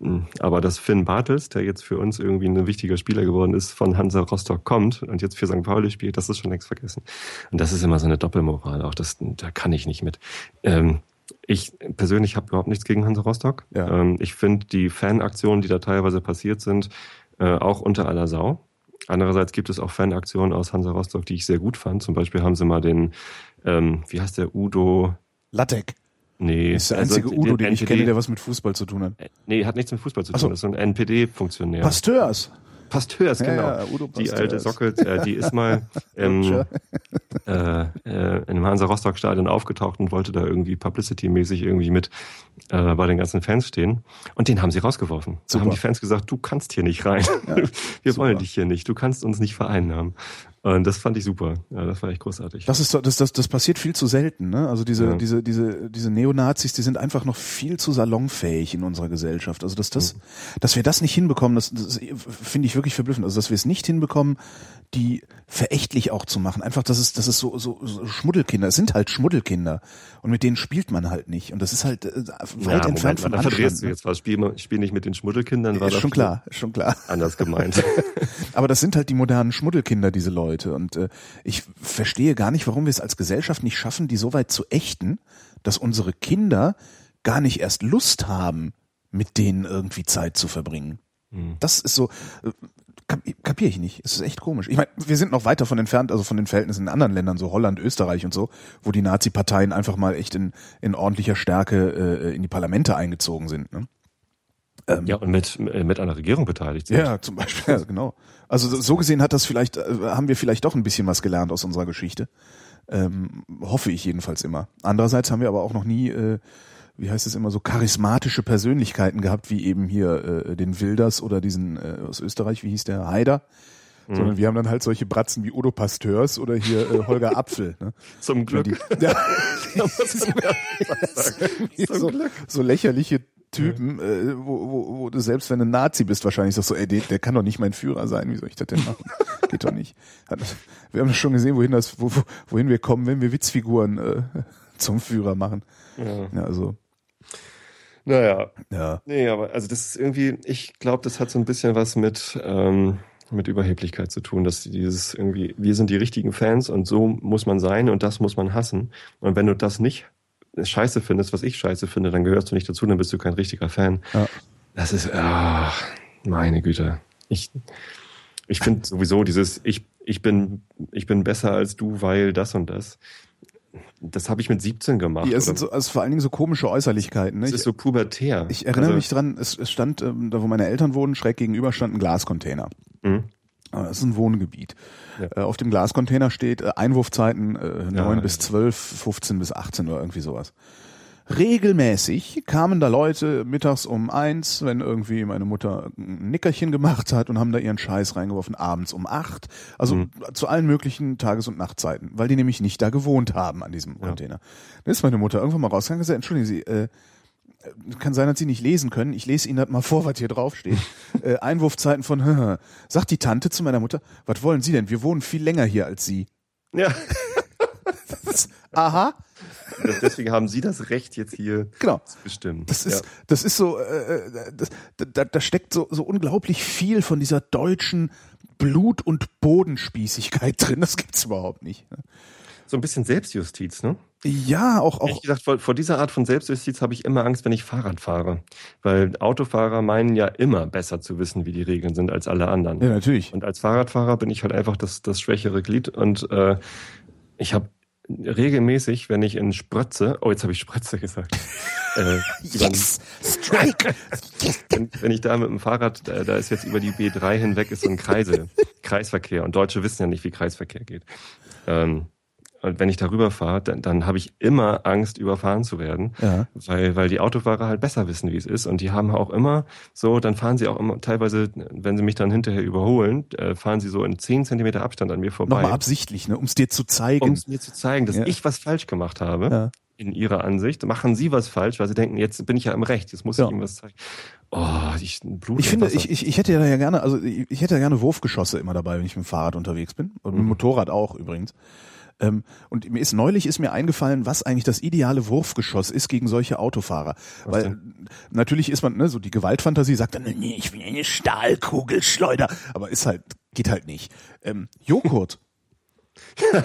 Hm, aber dass Finn Bartels, der jetzt für uns irgendwie ein wichtiger Spieler geworden ist, von Hansa Rostock kommt und jetzt für St. Pauli spielt, das ist schon längst vergessen. Und das ist immer so eine Doppelmoral, auch das, da kann ich nicht mit. Ähm, ich persönlich habe überhaupt nichts gegen Hansa Rostock. Ja. Ähm, ich finde die Fanaktionen, die da teilweise passiert sind, äh, auch unter aller Sau. Andererseits gibt es auch Fanaktionen aus Hansa Rostock, die ich sehr gut fand. Zum Beispiel haben sie mal den, ähm, wie heißt der, Udo, Lattek nee. ist der also einzige Udo, den ich NPD kenne, der was mit Fußball zu tun hat. Nee, hat nichts mit Fußball zu Ach so. tun. Das ist ein NPD-Funktionär. Pasteurs. Pasteurs, Ja, genau. ja, Udo die Pasteurs. alte Socke, äh, die ist mal im, Tja. äh, äh, in einem Hansa Rostock Stadion aufgetaucht und wollte da irgendwie Publicity-mäßig irgendwie mit äh, bei den ganzen Fans stehen. Und den haben sie rausgeworfen. Da Super. haben die Fans gesagt, du kannst hier nicht rein. Wir super. wollen dich hier nicht. Du kannst uns nicht vereinnahmen. Und das fand ich super. Ja, das war echt großartig. Das ist das, das, das passiert viel zu selten, ne? Also diese, Ja. diese, diese, diese Neonazis, die sind einfach noch viel zu salonfähig in unserer Gesellschaft. Also dass das, dass wir das nicht hinbekommen, das, das finde ich wirklich verblüffend. Also dass wir es nicht hinbekommen, die verächtlich auch zu machen. Einfach, dass es, das ist so, so, so Schmuddelkinder. Es sind halt Schmuddelkinder und mit denen spielt man halt nicht. Und das ist halt äh, weit ja, entfernt Moment, von da verdrehst Anstand. du jetzt was. Spiel, spiel nicht mit den Schmuddelkindern. War Ist schon klar, schon klar. Anders gemeint. Aber das sind halt die modernen Schmuddelkinder, diese Leute. Und äh, ich verstehe gar nicht, warum wir es als Gesellschaft nicht schaffen, die so weit zu ächten, dass unsere Kinder gar nicht erst Lust haben, mit denen irgendwie Zeit zu verbringen. Das ist so, äh, kap kapiere ich nicht. Es ist echt komisch. Ich meine, wir sind noch weiter von entfernt, also von den Verhältnissen in anderen Ländern, so Holland, Österreich und so, wo die Nazi-Parteien einfach mal echt in, in ordentlicher Stärke äh, in die Parlamente eingezogen sind. Ne? Ja, und mit, mit einer Regierung beteiligt sind. Ja, zum Beispiel, ja, genau. Also so gesehen hat das vielleicht, äh, haben wir vielleicht doch ein bisschen was gelernt aus unserer Geschichte. Ähm, hoffe ich jedenfalls immer. Andererseits haben wir aber auch noch nie, äh, wie heißt es immer, so charismatische Persönlichkeiten gehabt, wie eben hier äh, den Wilders oder diesen äh, aus Österreich, wie hieß der, Haider. Sondern wir haben dann halt solche Bratzen wie Udo Pasteurs oder hier äh, Holger Apfel. Ne? Zum Glück. Die, ja, so, so lächerliche Typen, äh, wo, wo, wo du selbst wenn du Nazi bist, wahrscheinlich sagst so, ey, der, der kann doch nicht mein Führer sein, wie soll ich das denn machen? Geht doch nicht. Wir haben schon gesehen, wohin das, wo, wohin wir kommen, wenn wir Witzfiguren äh, zum Führer machen. Ja. Ja, also, Naja, ja. nee, aber also das ist irgendwie, ich glaube, das hat so ein bisschen was mit, ähm, mit Überheblichkeit zu tun, dass dieses irgendwie, wir sind die richtigen Fans und so muss man sein und das muss man hassen. Und wenn du das nicht scheiße findest, was ich scheiße finde, dann gehörst du nicht dazu, dann bist du kein richtiger Fan. Ja. Das ist, ach, meine Güte. Ich, ich finde sowieso dieses, ich, ich bin, ich bin besser als du, weil das und das. Das habe ich mit 17 gemacht. Die, es sind so, also vor allen Dingen so komische Äußerlichkeiten. Ne? das Ich, ist so pubertär. ich erinnere Also- mich dran, es, es stand, ähm, da wo meine Eltern wohnen, schräg gegenüber stand ein Glascontainer. Mhm. Aber Das ist ein Wohngebiet. Ja. Äh, Auf dem Glascontainer steht äh, Einwurfzeiten äh, 9 Ja, bis ja. 12, 15 bis 18 oder irgendwie sowas. Regelmäßig kamen da Leute mittags um eins, wenn irgendwie meine Mutter ein Nickerchen gemacht hat und haben da ihren Scheiß reingeworfen, abends um acht. Also Mhm. zu allen möglichen Tages- und Nachtzeiten, weil die nämlich nicht da gewohnt haben an diesem Container. Dann ist meine Mutter irgendwann mal rausgegangen und gesagt, entschuldigen Sie, äh, kann sein, dass Sie nicht lesen können. Ich lese Ihnen das mal vor, was hier draufsteht. äh, Einwurfzeiten von, sagt die Tante zu meiner Mutter, was wollen Sie denn? Wir wohnen viel länger hier als Sie. Ja, Aha, das- deswegen haben Sie das Recht, jetzt hier genau. zu bestimmen. Das ist, ja. das ist so, äh, das, da, da steckt so, so unglaublich viel von dieser deutschen Blut- und Bodenspießigkeit drin. Das gibt's überhaupt nicht. ne? so ein bisschen Selbstjustiz, ne? Ja, auch, Ehrlich auch, gesagt, vor, vor dieser Art von Selbstjustiz habe ich immer Angst, wenn ich Fahrrad fahre. Weil Autofahrer meinen ja immer besser zu wissen, wie die Regeln sind als alle anderen. ja, natürlich. Und als Fahrradfahrer bin ich halt einfach das, das schwächere Glied. Und äh, ich habe regelmäßig, wenn ich in Sprötze, oh, jetzt habe ich Sprötze gesagt. äh, Yes! Strike! wenn, wenn ich da mit dem Fahrrad, da, da ist jetzt über die B3 hinweg, ist so ein Kreise, Kreisverkehr. Und Deutsche wissen ja nicht, wie Kreisverkehr geht. Ähm, wenn ich darüber fahre, dann, dann habe ich immer Angst, überfahren zu werden, Ja. weil, weil die Autofahrer halt besser wissen, wie es ist. Und die haben auch immer so, dann fahren sie auch immer, teilweise, wenn sie mich dann hinterher überholen, äh, fahren sie so in 10 Zentimeter Abstand an mir vorbei. Nochmal absichtlich, ne, um es dir zu um zeigen. es mir zu zeigen, dass Ja. ich was falsch gemacht habe. Ja. In ihrer Ansicht machen sie was falsch, weil sie denken, jetzt bin ich ja im Recht, jetzt muss Ja. ich ihm was zeigen. Oh, ich Blut Ich finde, ich, ich, ich hätte ja gerne, also ich, ich hätte ja gerne Wurfgeschosse immer dabei, wenn ich mit dem Fahrrad unterwegs bin. Und mit dem Mhm. Motorrad auch übrigens. Ähm, und mir ist neulich ist mir eingefallen, was eigentlich das ideale Wurfgeschoss ist gegen solche Autofahrer. Was Weil denn? natürlich ist man, ne, so die Gewaltfantasie sagt dann, nee, ich will eine Stahlkugelschleuder. Aber ist halt, geht halt nicht. Ähm, Joghurt.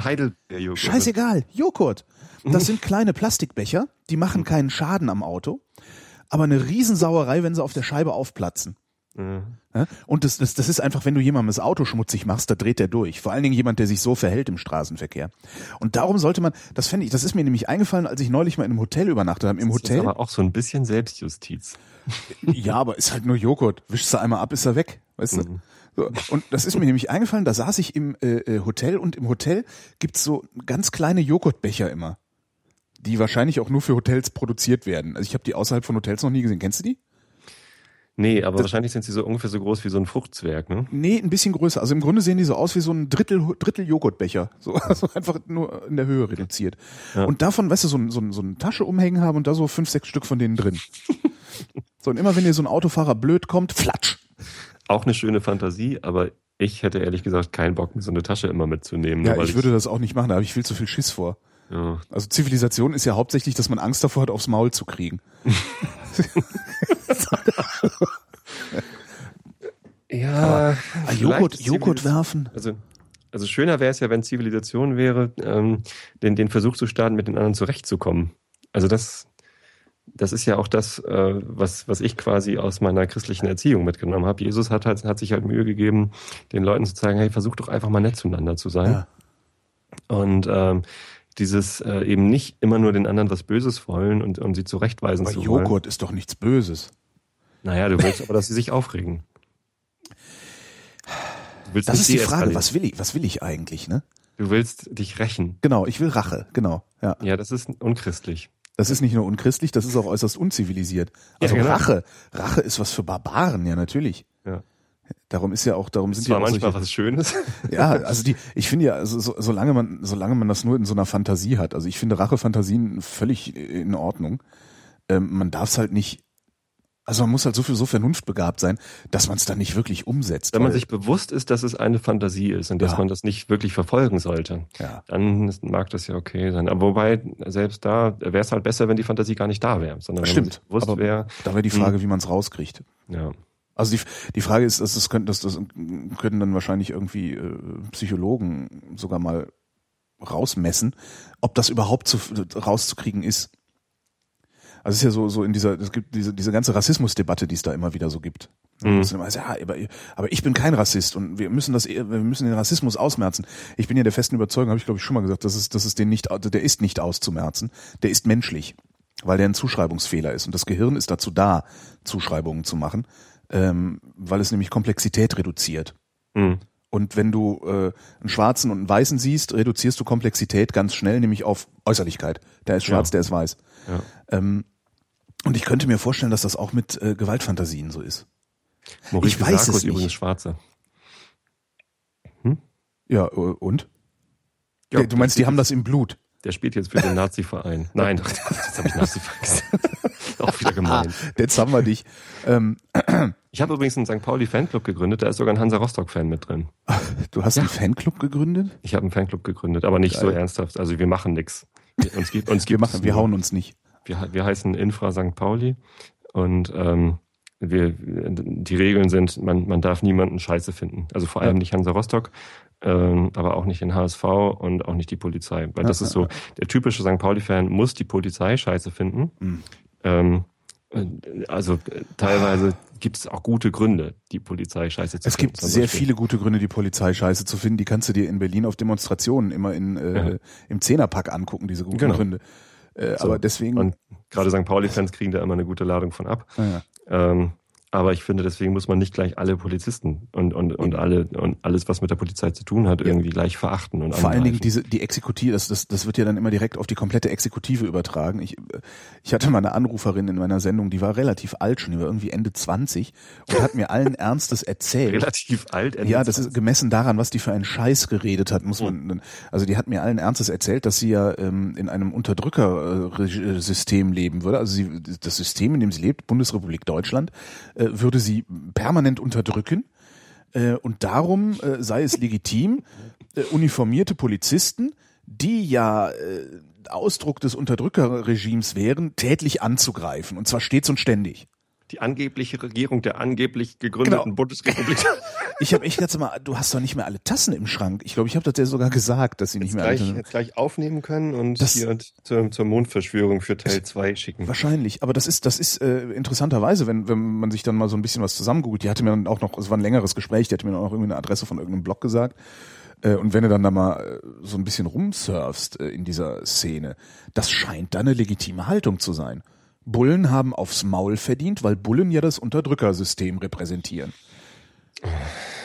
Heidelbeer-Joghurt. Scheißegal, Joghurt. Das sind kleine Plastikbecher, die machen keinen Schaden am Auto, aber eine Riesensauerei, wenn sie auf der Scheibe aufplatzen. Ja? Und das, das, das ist einfach, wenn du jemandem das Auto schmutzig machst, da dreht der durch. Vor allen Dingen jemand, der sich so verhält im Straßenverkehr. Und darum sollte man, das fände ich, das ist mir nämlich eingefallen, als ich neulich mal in einem Hotel übernachtet habe. Im Das ist Hotel, aber auch so ein bisschen Selbstjustiz. ja, aber ist halt nur Joghurt. Wischst du einmal ab, ist er weg. Weißt du? So, und das ist mir nämlich eingefallen, da saß ich im äh, äh, Hotel und im Hotel gibt's so ganz kleine Joghurtbecher immer. Die wahrscheinlich auch nur für Hotels produziert werden. Also ich habe die außerhalb von Hotels noch nie gesehen. Kennst du die? Nee, aber wahrscheinlich sind sie so ungefähr so groß wie so ein Fruchtzwerg, ne? Nee, ein bisschen größer. Also im Grunde sehen die so aus wie so ein Drittel, Drittel Joghurtbecher. So, also einfach nur in der Höhe reduziert. Ja. Und davon, weißt du, so, ein, so, ein, so eine Tasche umhängen haben und da so fünf, sechs Stück von denen drin. so, und immer wenn dir so ein Autofahrer blöd kommt, flatsch. Auch eine schöne Fantasie, aber ich hätte ehrlich gesagt keinen Bock, mir so eine Tasche immer mitzunehmen. Ja, weil ich würde das auch nicht machen, da habe ich viel zu viel Schiss vor. ja. Also Zivilisation ist ja hauptsächlich, dass man Angst davor hat, aufs Maul zu kriegen. Ja, Ah, Joghurt, Joghurt werfen. Also, also schöner wäre es ja, wenn Zivilisation wäre, ähm, den, den Versuch zu starten, mit den anderen zurechtzukommen. Also das, das ist ja auch das, äh, was, was ich quasi aus meiner christlichen Erziehung mitgenommen habe. Jesus hat, halt, hat sich halt Mühe gegeben, den Leuten zu sagen, hey, versuch doch einfach mal nett zueinander zu sein. Ja. Und ähm, dieses äh, eben nicht immer nur den anderen was Böses wollen und, und sie zurechtweisen Aber zu wollen. Joghurt ist doch nichts Böses. Naja, du willst aber, dass sie sich aufregen. Willst Das ist die Frage, was will ich, was will ich eigentlich, ne? Du willst dich rächen. Genau, ich will Rache, genau, ja. Ja, das ist unchristlich. Das ist nicht nur unchristlich, das ist auch äußerst unzivilisiert. Also Ja, genau. Rache, Rache ist was für Barbaren, ja natürlich. Ja. Darum ist ja auch, darum sind Das war ja manchmal solche, was Schönes. ja, also die, ich finde ja, also so, solange man, solange man das nur in so einer Fantasie hat, also ich finde Rachefantasien völlig in Ordnung. Ähm, man darf es halt nicht, also man muss halt so viel so vernunftbegabt sein, dass man es dann nicht wirklich umsetzt. Wenn man sich bewusst ist, dass es eine Fantasie ist und dass Ja. man das nicht wirklich verfolgen sollte, ja. dann mag das ja okay sein. Aber wobei, selbst da wäre es halt besser, wenn die Fantasie gar nicht da wäre, sondern wenn man Stimmt, bewusst wäre. da wäre die Frage, wie man es rauskriegt. Ja. Also die, die Frage ist, dass das können, das, das können dann wahrscheinlich irgendwie äh, Psychologen sogar mal rausmessen, ob das überhaupt zu, rauszukriegen ist. Also es ist ja so, so in dieser, es gibt diese, diese ganze Rassismusdebatte, die es da immer wieder so gibt. Mhm. Immer, ja, aber, aber ich bin kein Rassist und wir müssen das, wir müssen den Rassismus ausmerzen. Ich bin ja der festen Überzeugung, habe ich glaube ich schon mal gesagt, dass es, dass es den nicht, der ist nicht auszumerzen, der ist menschlich, weil der ein Zuschreibungsfehler ist und das Gehirn ist dazu da, Zuschreibungen zu machen, ähm, weil es nämlich Komplexität reduziert. Mhm. Und wenn du äh, einen Schwarzen und einen Weißen siehst, reduzierst du Komplexität ganz schnell, nämlich auf Äußerlichkeit. Der ist schwarz, Ja. der ist weiß. Ja. Ähm, und ich könnte mir vorstellen, dass das auch mit äh, Gewaltfantasien so ist. Maurice Ich weiß Sarko es ist übrigens nicht. Schwarzer. Ja, äh, und? Ja, Ja, du meinst, die haben das im Blut? Der spielt jetzt für den Nazi-Verein. Nein, ach, jetzt habe ich Nazi-Verein gesagt. Auch wieder gemein. Jetzt haben wir dich. Ähm, Ich habe übrigens einen St. Pauli-Fanclub gegründet, da ist sogar ein Hansa Rostock-Fan mit drin. du hast einen Fanclub gegründet? Ich habe einen Fanclub gegründet, aber nicht so Geil. ernsthaft. Also wir machen nix. Uns gibt, uns Wir machen, wir hauen uns nicht. Wir, wir heißen Infra St. Pauli und ähm, wir, die Regeln sind, man, man darf niemanden scheiße finden. Also vor allem Ja. nicht Hansa Rostock, ähm, aber auch nicht den HSV und auch nicht die Polizei. Weil das Ja, ist so, der typische St. Pauli-Fan muss die Polizei scheiße finden. Mhm. Ähm, äh, also teilweise gibt es auch gute Gründe, die Polizei scheiße zu Es finden. gibt Zum sehr viele gute Gründe, die Polizei scheiße zu finden. Die kannst du dir in Berlin auf Demonstrationen immer in, äh, Ja. im Zehnerpack angucken, diese guten Genau. Gründe. Äh, So. Aber deswegen, Und gerade St. Pauli-Fans kriegen da immer eine gute Ladung von ab. ja. Ähm, aber ich finde, deswegen muss man nicht gleich alle Polizisten und, und, und alle und alles, was mit der Polizei zu tun hat, Ja. irgendwie gleich verachten und Vor allen Dingen angreifen. diese, die Exekutive, das, das, das wird ja dann immer direkt auf die komplette Exekutive übertragen. Ich, äh, ich hatte mal eine Anruferin in meiner Sendung, die war relativ alt schon, die war irgendwie Ende 20 und hat mir allen Ernstes erzählt. relativ alt. Ende Ja, das 20. ist gemessen daran, was die für einen Scheiß geredet hat, muss man, also die hat mir allen Ernstes erzählt, dass sie ja ähm, in einem Unterdrückersystem leben würde. Also sie, das System, in dem sie lebt, Bundesrepublik Deutschland, äh, würde sie permanent unterdrücken Äh, und darum äh, sei es legitim, äh, uniformierte Polizisten, die ja äh, Ausdruck des Unterdrückerregimes wären, tätlich anzugreifen. Und zwar stets und ständig. Die angebliche Regierung der angeblich gegründeten Genau. Bundesrepublik. Ich habe echt ganz mal, du hast doch nicht mehr alle Tassen im Schrank. Ich glaube, ich habe das ja sogar gesagt, dass sie nicht mehr alle gleich, Tassen jetzt gleich aufnehmen können und Das- hier zur, zur Mondverschwörung für Teil 2 schicken. Wahrscheinlich, aber das ist, das ist äh, interessanterweise, wenn, wenn man sich dann mal so ein bisschen was zusammengoogelt. Die hatte mir dann auch noch, es war ein längeres Gespräch, die hatte mir dann auch irgendwie eine Adresse von irgendeinem Blog gesagt. Äh, und wenn du dann da mal äh, so ein bisschen rumsurfst äh, in dieser Szene, das scheint da eine legitime Haltung zu sein. Bullen haben aufs Maul verdient, weil Bullen ja das Unterdrückersystem repräsentieren.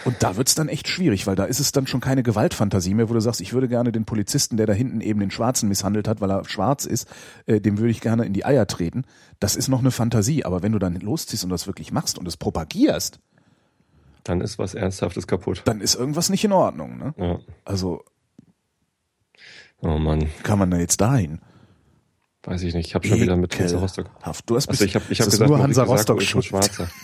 Und da wird's dann echt schwierig, weil da ist es dann schon keine Gewaltfantasie mehr, wo du sagst, ich würde gerne den Polizisten, der da hinten eben den Schwarzen misshandelt hat, weil er schwarz ist, äh, dem würde ich gerne in die Eier treten. Das ist noch eine Fantasie, aber wenn du dann losziehst und das wirklich machst und es propagierst, Dann ist was Ernsthaftes kaputt. dann ist irgendwas nicht in Ordnung. Ne? Ja. Also Oh Mann, kann man da jetzt dahin? Weiß ich nicht. Ich habe schon wieder mit Hansa Rostock. Du hast Also ich habe ich hab gesagt, nur Hansa Rostock schuld. Schwarzer.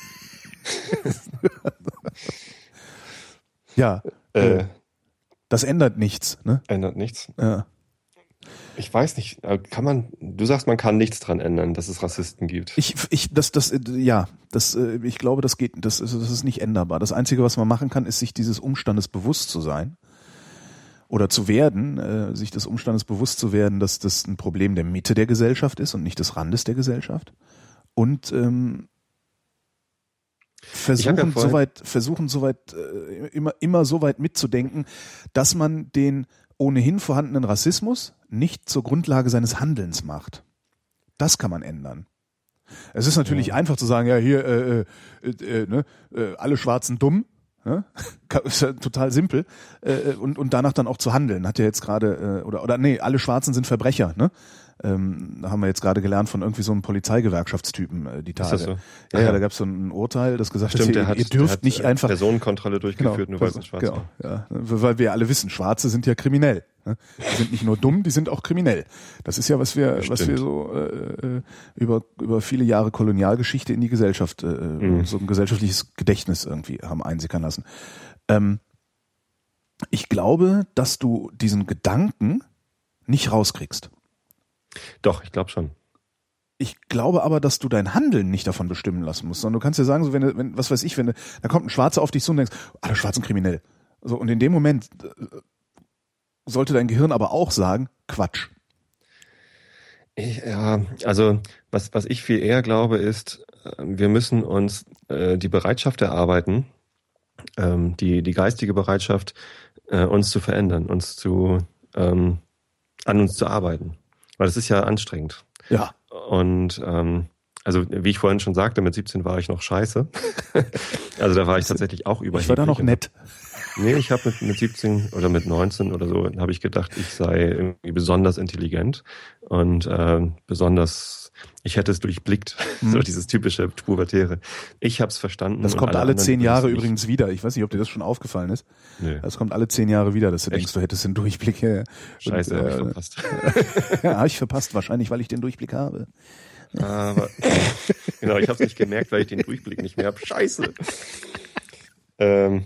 Ja, Äh, äh, das ändert nichts. Ne? ändert nichts. Ja. Ich weiß nicht, äh, kann man, du sagst, man kann nichts dran ändern, dass es Rassisten gibt. Ich, ich, das, das, äh, ja, das, ich glaube, das geht, das ist, das ist nicht änderbar. Das Einzige, was man machen kann, ist, sich dieses Umstandes bewusst zu sein oder zu werden, äh, sich des Umstandes bewusst zu werden, dass das ein Problem der Mitte der Gesellschaft ist und nicht des Randes der Gesellschaft. Und ähm, versuchen ja soweit, versuchen soweit äh, immer, immer so weit mitzudenken, dass man den ohnehin vorhandenen Rassismus nicht zur Grundlage seines Handelns macht. Das kann man ändern. Es ist natürlich einfach zu sagen, ja, hier, äh, äh, äh, ne, äh, alle Schwarzen dumm. Ne? Ist ja total simpel. Äh, und, und danach dann auch zu handeln. Hat ja jetzt gerade, äh, oder, oder nee, alle Schwarzen sind Verbrecher, ne? Ähm, haben wir jetzt gerade gelernt von irgendwie so einem Polizeigewerkschaftstypen äh, die Tage. das so? Ja, ja, ja. da gab es so ein Urteil, das gesagt Stimmt, hat, ihr, hat, ihr dürft hat nicht äh, einfach Personenkontrolle durchgeführt, nur weil es ein Schwarzer genau, war. ja, weil wir alle wissen, Schwarze sind ja kriminell. ne? Die sind nicht nur dumm, die sind auch kriminell. Das ist ja, was wir, was wir Stimmt. so äh, äh, über über viele Jahre Kolonialgeschichte in die Gesellschaft, äh, Mhm. so ein gesellschaftliches Gedächtnis irgendwie haben einsickern lassen. Ähm, ich glaube, dass du diesen Gedanken nicht rauskriegst. Doch, ich glaube schon. Ich glaube aber, dass du dein Handeln nicht davon bestimmen lassen musst, sondern du kannst ja sagen, so wenn, wenn was weiß ich, wenn du, da kommt ein Schwarzer auf dich zu und denkst, alle Schwarzen kriminell. So und in dem Moment äh, sollte dein Gehirn aber auch sagen, Quatsch. Ich, ja, also was, was ich viel eher glaube, ist, äh, wir müssen uns äh, die Bereitschaft erarbeiten, ähm, die, die geistige Bereitschaft, äh, uns zu verändern, uns zu ähm, an uns zu arbeiten. Weil das ist ja anstrengend. Ja, Und ähm, also wie ich vorhin schon sagte, mit 17 war ich noch scheiße. also da war ich tatsächlich auch überheblich. ich war da noch nett. Nee, ich habe mit, mit 17 oder mit 19 oder so, habe ich gedacht, ich sei irgendwie besonders intelligent und äh, besonders, ich hätte es durchblickt, so dieses typische Pubertäre. Ich habe es verstanden. Mhm. Das kommt alle anderen zehn Jahre übrigens wieder. Ich weiß nicht, ob dir das schon aufgefallen ist. Nö. Das kommt alle zehn Jahre wieder, dass du Echt? denkst, du hättest den Durchblick. Ja, Scheiße, habe ich äh, verpasst. ja, hab ich verpasst, wahrscheinlich, weil ich den Durchblick habe. Aber genau, ich habe es nicht gemerkt, weil ich den Durchblick nicht mehr habe. Scheiße. ähm,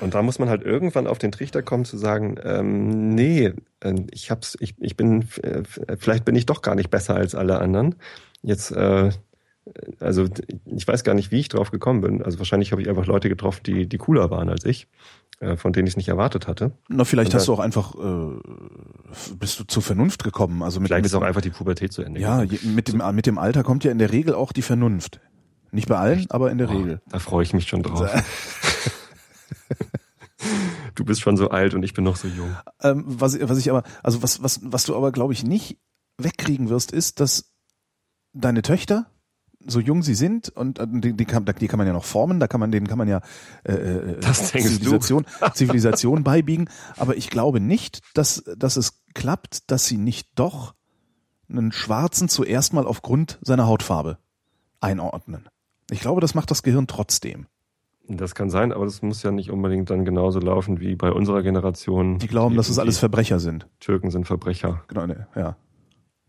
und da muss man halt irgendwann auf den Trichter kommen zu sagen, ähm, nee, äh, ich hab's, ich, ich bin, äh, vielleicht bin ich doch gar nicht besser als alle anderen. Jetzt, äh, also ich weiß gar nicht, wie ich drauf gekommen bin. Also wahrscheinlich habe ich einfach Leute getroffen, die, die cooler waren als ich, äh, von denen ich es nicht erwartet hatte. Na, vielleicht Und hast dann- du auch einfach, äh, bist du zur Vernunft gekommen. Also mit, Vielleicht ist auch einfach die Pubertät zu Ende. Ja, gegangen. mit dem, mit dem Alter kommt ja in der Regel auch die Vernunft. Nicht bei allen, aber in der Oh, Regel. Da freue ich mich schon drauf. du bist schon so alt und ich bin noch so jung. Ähm, was, was ich aber, also was, was, was du aber, glaube ich, nicht wegkriegen wirst, ist, dass deine Töchter, so jung sie sind, und äh, die, die, kann, die kann man ja noch formen, da kann man, denen kann man ja äh, äh, du? Zivilisation, Zivilisation beibiegen, aber ich glaube nicht, dass, dass es klappt, dass sie nicht doch einen Schwarzen zuerst mal aufgrund seiner Hautfarbe einordnen. Ich glaube, das macht das Gehirn trotzdem. Das kann sein, aber das muss ja nicht unbedingt dann genauso laufen wie bei unserer Generation. Die glauben, dass es alles Verbrecher sind. Türken sind Verbrecher. Genau, ne, ja.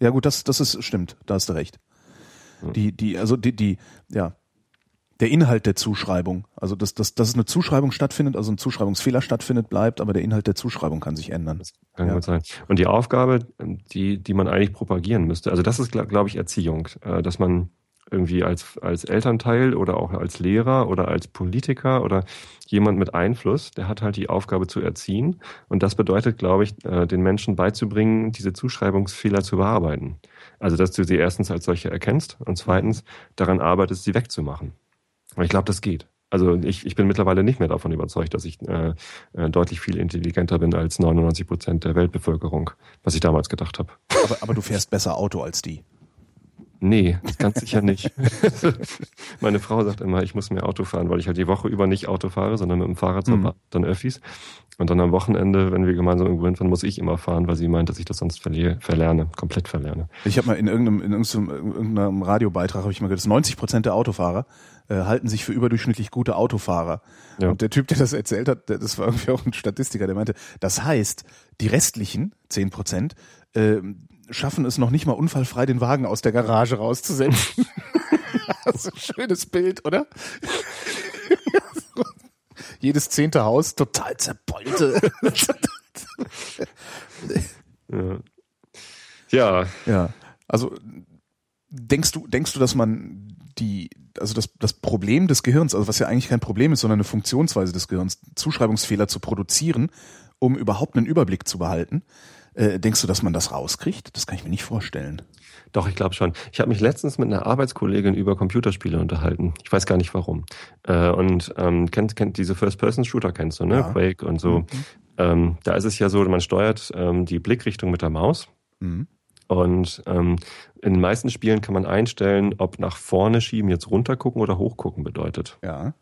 Ja gut, das, das ist stimmt, da hast du recht. Hm. Die, die, also die, die, ja. Der Inhalt der Zuschreibung, also dass, dass, dass eine Zuschreibung stattfindet, also ein Zuschreibungsfehler stattfindet, bleibt, aber der Inhalt der Zuschreibung kann sich ändern. Das kann Ja. gut sein. Und die Aufgabe, die, die man eigentlich propagieren müsste, also das ist, glaube glaub ich, Erziehung, äh, dass man irgendwie als, als Elternteil oder auch als Lehrer oder als Politiker oder jemand mit Einfluss, der hat halt die Aufgabe zu erziehen. Und das bedeutet, glaube ich, äh, den Menschen beizubringen, diese Zuschreibungsfehler zu bearbeiten. Also, dass du sie erstens als solche erkennst und zweitens daran arbeitest, sie wegzumachen. Und ich glaube, das geht. Also ich, ich bin mittlerweile nicht mehr davon überzeugt, dass ich äh, äh, deutlich viel intelligenter bin als 99 Prozent der Weltbevölkerung, was ich damals gedacht habe. Aber, aber du fährst besser Auto als die. Nee, ganz sicher nicht. Meine Frau sagt immer, ich muss mehr Auto fahren, weil ich halt die Woche über nicht Auto fahre, sondern mit dem Fahrrad zur Mhm. Dann Öffis. Und dann am Wochenende, wenn wir gemeinsam irgendwo hinfahren, muss ich immer fahren, weil sie meint, dass ich das sonst verliere, verlerne, komplett verlerne. Ich habe mal in irgendeinem, in irgendeinem, irgendeinem Radiobeitrag habe ich mal gehört, dass 90 Prozent der Autofahrer äh, halten sich für überdurchschnittlich gute Autofahrer. Ja. Und der Typ, der das erzählt hat, das war irgendwie auch ein Statistiker, der meinte, das heißt, die restlichen 10 Prozent äh, schaffen es noch nicht mal unfallfrei, den Wagen aus der Garage rauszusetzen. das ist ein schönes Bild, oder? Jedes zehnte Haus total zerbeute. Ja. ja, Ja, also denkst du, denkst du, dass man die, also das, das Problem des Gehirns, also was ja eigentlich kein Problem ist, sondern eine Funktionsweise des Gehirns, Zuschreibungsfehler zu produzieren, um überhaupt einen Überblick zu behalten, äh, denkst du, dass man das rauskriegt? Das kann ich mir nicht vorstellen. Doch, ich glaube schon. Ich habe mich letztens mit einer Arbeitskollegin über Computerspiele unterhalten. Ich weiß gar nicht warum. Äh, und ähm, kennt, kennt diese First-Person-Shooter kennst du, ne? Ja. Quake und so. Mhm. Ähm, da ist es ja so, man steuert ähm, die Blickrichtung mit der Maus. Mhm. Und ähm, in den meisten Spielen kann man einstellen, ob nach vorne schieben jetzt runtergucken oder hochgucken bedeutet. Ja.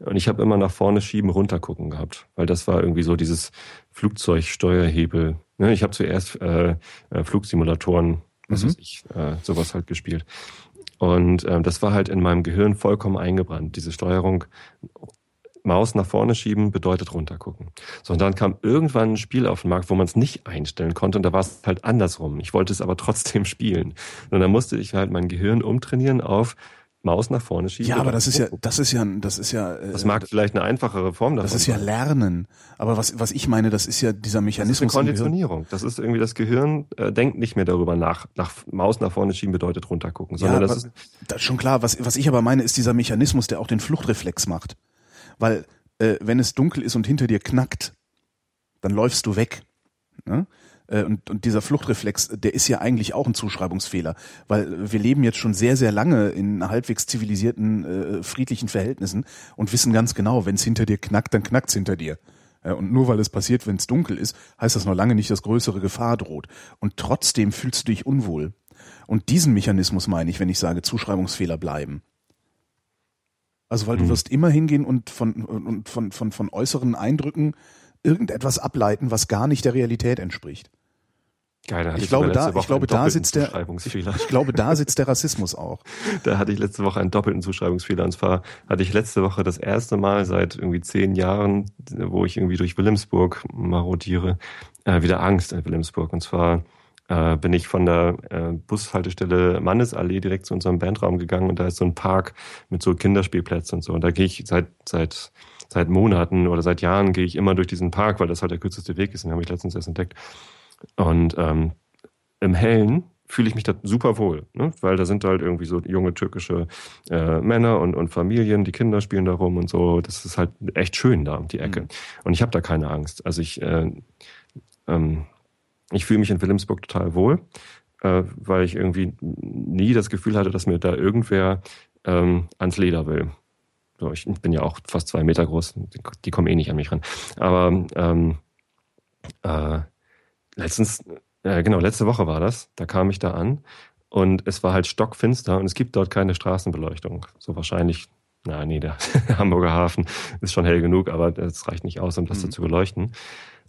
Und ich habe immer nach vorne schieben, runtergucken gehabt, weil das war irgendwie so dieses Flugzeugsteuerhebel. Ne? Ich habe zuerst äh, äh, Flugsimulatoren, was Mhm. weiß ich, äh, sowas halt gespielt. Und ähm, das war halt in meinem Gehirn vollkommen eingebrannt. Diese Steuerung, Maus nach vorne schieben bedeutet runtergucken. So, und dann kam irgendwann ein Spiel auf den Markt, wo man es nicht einstellen konnte und da war es halt andersrum. Ich wollte es aber trotzdem spielen. Und dann musste ich halt mein Gehirn umtrainieren auf Maus nach vorne schieben. Ja, aber das ist ja, das ist ja, das ist ja, äh, Das mag vielleicht eine einfachere Form davon das ist ja. Lernen. Aber was, was ich meine, das ist ja dieser Das ist eine Mechanismus. Konditionierung. Das ist irgendwie das Gehirn äh, denkt nicht mehr darüber nach. Nach Maus nach vorne schieben bedeutet runtergucken, sondern Ja, das ist Das ist schon klar. Was, was ich aber meine, ist dieser Mechanismus, der auch den Fluchtreflex macht. Weil, äh, wenn es dunkel ist und hinter dir knackt, dann läufst du weg. Ne? Äh, Und, und dieser Fluchtreflex, der ist ja eigentlich auch ein Zuschreibungsfehler, weil wir leben jetzt schon sehr, sehr lange in halbwegs zivilisierten, äh, friedlichen Verhältnissen und wissen ganz genau, wenn es hinter dir knackt, dann knackt's hinter dir. Ja, Und nur weil es passiert, wenn es dunkel ist, heißt das noch lange nicht, dass größere Gefahr droht. Und trotzdem fühlst du dich unwohl. Und diesen Mechanismus meine ich, wenn ich sage, Zuschreibungsfehler bleiben. Also weil du Mhm. wirst immer hingehen und von, und von, von, von äußeren Eindrücken irgendetwas ableiten, was gar nicht der Realität entspricht. Geil. Da hatte Ich glaube, da, Woche ich glaube, da sitzt der, ich, ich glaube, da sitzt der Rassismus auch. Da hatte ich letzte Woche einen doppelten Zuschreibungsfehler. Und zwar hatte ich letzte Woche das erste Mal seit irgendwie zehn Jahren, wo ich irgendwie durch Wilhelmsburg marodiere, äh, wieder Angst in Wilhelmsburg. Und zwar äh, bin ich von der äh, Bushaltestelle Mannesallee direkt zu unserem Bandraum gegangen und da ist so ein Park mit so Kinderspielplätzen und so. Und da gehe ich seit, seit, seit Monaten oder seit Jahren gehe ich immer durch diesen Park, weil das halt der kürzeste Weg ist. Den habe ich letztens erst entdeckt. Und ähm, im Hellen fühle ich mich da super wohl, ne? weil da sind halt irgendwie so junge türkische äh, Männer und, und Familien, die Kinder spielen da rum und so. Das ist halt echt schön da, die Ecke. Mhm. Und ich habe da keine Angst. Also ich, äh, ähm, ich fühle mich in Wilhelmsburg total wohl, äh, weil ich irgendwie nie das Gefühl hatte, dass mir da irgendwer ähm, ans Leder will. So, ich bin ja auch fast zwei Meter groß, die, die kommen eh nicht an mich ran. Aber ähm, äh, letztens, äh, genau, letzte Woche war das, da kam ich da an und es war halt stockfinster und es gibt dort keine Straßenbeleuchtung. So wahrscheinlich, na nee, der Hamburger Hafen ist schon hell genug, aber das reicht nicht aus, um das Mhm. zu beleuchten.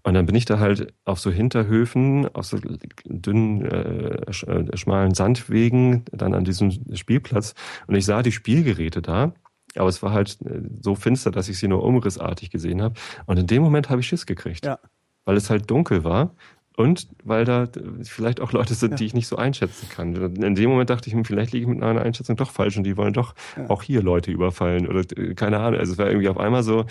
Und dann bin ich da halt auf so Hinterhöfen, auf so dünnen, äh, äh, schmalen Sandwegen, dann an diesem Spielplatz. Und ich sah die Spielgeräte da, aber es war halt äh, so finster, dass ich sie nur umrissartig gesehen habe. Und in dem Moment habe ich Schiss gekriegt Ja. weil es halt dunkel war Und weil da vielleicht auch Leute sind, ja. die ich nicht so einschätzen kann. In dem Moment dachte ich, hm, vielleicht liege ich mit einer Einschätzung doch falsch und die wollen doch ja. auch hier Leute überfallen oder äh, keine Ahnung. Also es war irgendwie auf einmal so,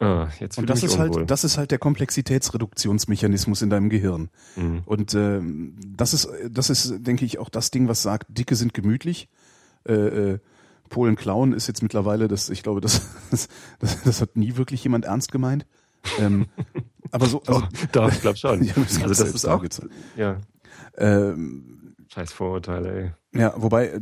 Ah, jetzt und das ist halt, unwohl. halt, das ist halt der Komplexitätsreduktionsmechanismus in deinem Gehirn. Mhm. Und äh, das ist, das ist, denke ich, auch das Ding, was sagt, Dicke sind gemütlich. Äh, äh, Polen klauen ist jetzt mittlerweile, das, ich glaube, das, das, das, das hat nie wirklich jemand ernst gemeint. Ähm, aber so, also, doch, ich glaube schon. ja, also das ist auch, ja. Ähm, Scheiß Vorurteile, ey. Ja, wobei äh,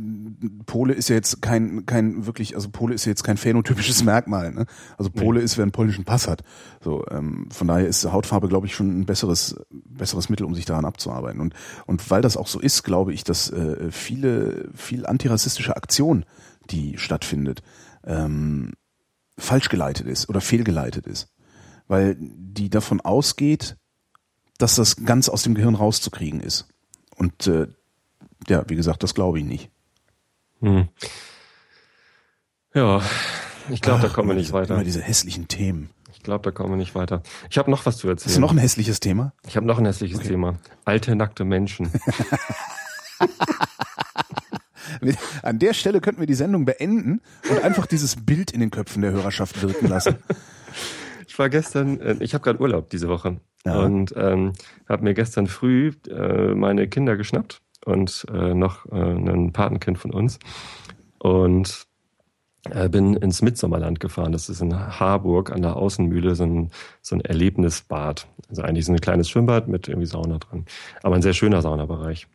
Pole ist ja jetzt kein kein wirklich, also Pole ist ja jetzt kein phänotypisches Merkmal. Ne? Also Pole nee. ist, wer einen polnischen Pass hat. So, ähm, von daher ist Hautfarbe, glaube ich, schon ein besseres besseres Mittel, um sich daran abzuarbeiten. Und und weil das auch so ist, glaube ich, dass äh, viele viel antirassistische Aktion, die stattfindet, ähm, falsch geleitet ist oder fehlgeleitet ist, weil die davon ausgeht, dass das ganz aus dem Gehirn rauszukriegen ist. Und äh, ja, wie gesagt, das glaube ich nicht. Hm. Ja, ich glaube, da kommen wir nicht diese, weiter. Immer diese hässlichen Themen. Ich glaube, da kommen wir nicht weiter. Ich habe noch was zu erzählen. Du noch ein hässliches Thema? Ich habe noch ein hässliches okay. Thema. Alte, nackte Menschen. An der Stelle könnten wir die Sendung beenden und einfach dieses Bild in den Köpfen der Hörerschaft wirken lassen. Ich war gestern, äh, ich habe gerade Urlaub diese Woche ja. und ähm, habe mir gestern früh äh, meine Kinder geschnappt und äh, noch äh, ein Patenkind von uns und äh, bin ins Mitsommerland gefahren. Das ist in Harburg an der Außenmühle so ein, so ein Erlebnisbad. Also eigentlich so ein kleines Schwimmbad mit irgendwie Sauna drin. Aber ein sehr schöner Saunabereich.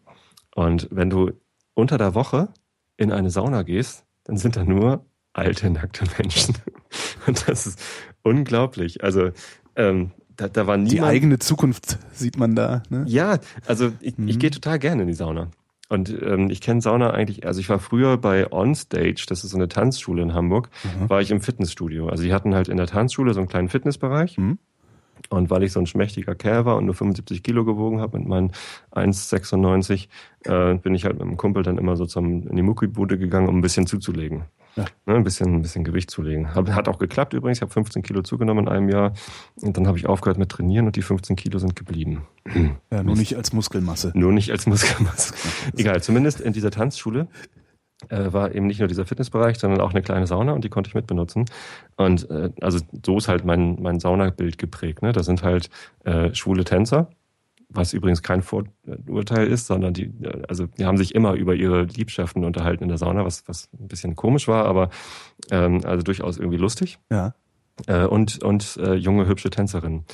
Und wenn du unter der Woche in eine Sauna gehst, dann sind da nur alte, nackte Menschen. Und das ist unglaublich. Also ähm, da, da war niemand. Die eigene Zukunft sieht man da. Ne? Ja, also ich, mhm. ich gehe total gerne in die Sauna. Und ähm, ich kenne Sauna eigentlich, also ich war früher bei Onstage, das ist so eine Tanzschule in Hamburg, mhm. war ich im Fitnessstudio. Also die hatten halt in der Tanzschule so einen kleinen Fitnessbereich. Mhm. Und weil ich so ein schmächtiger Kerl war und nur 75 Kilo gewogen habe mit meinen 1,96, äh, bin ich halt mit dem Kumpel dann immer so zum, in die Muckibude gegangen, um ein bisschen zuzulegen. Ja. Ne, ein, bisschen, ein bisschen Gewicht zulegen. Hat auch geklappt übrigens. Ich habe 15 Kilo zugenommen in einem Jahr. Und dann habe ich aufgehört mit Trainieren und die 15 Kilo sind geblieben. Ja, nur nicht als Muskelmasse. Nur nicht als Muskelmasse. Egal, zumindest in dieser Tanzschule äh, war eben nicht nur dieser Fitnessbereich, sondern auch eine kleine Sauna und die konnte ich mitbenutzen. Und äh, also so ist halt mein, mein Saunabild geprägt. Ne? Da sind halt äh, schwule Tänzer, was übrigens kein Vorurteil ist, sondern die, also die haben sich immer über ihre Liebschaften unterhalten in der Sauna, was, was ein bisschen komisch war, aber ähm, also durchaus irgendwie lustig. Ja. Äh, und und äh, junge, hübsche Tänzerinnen,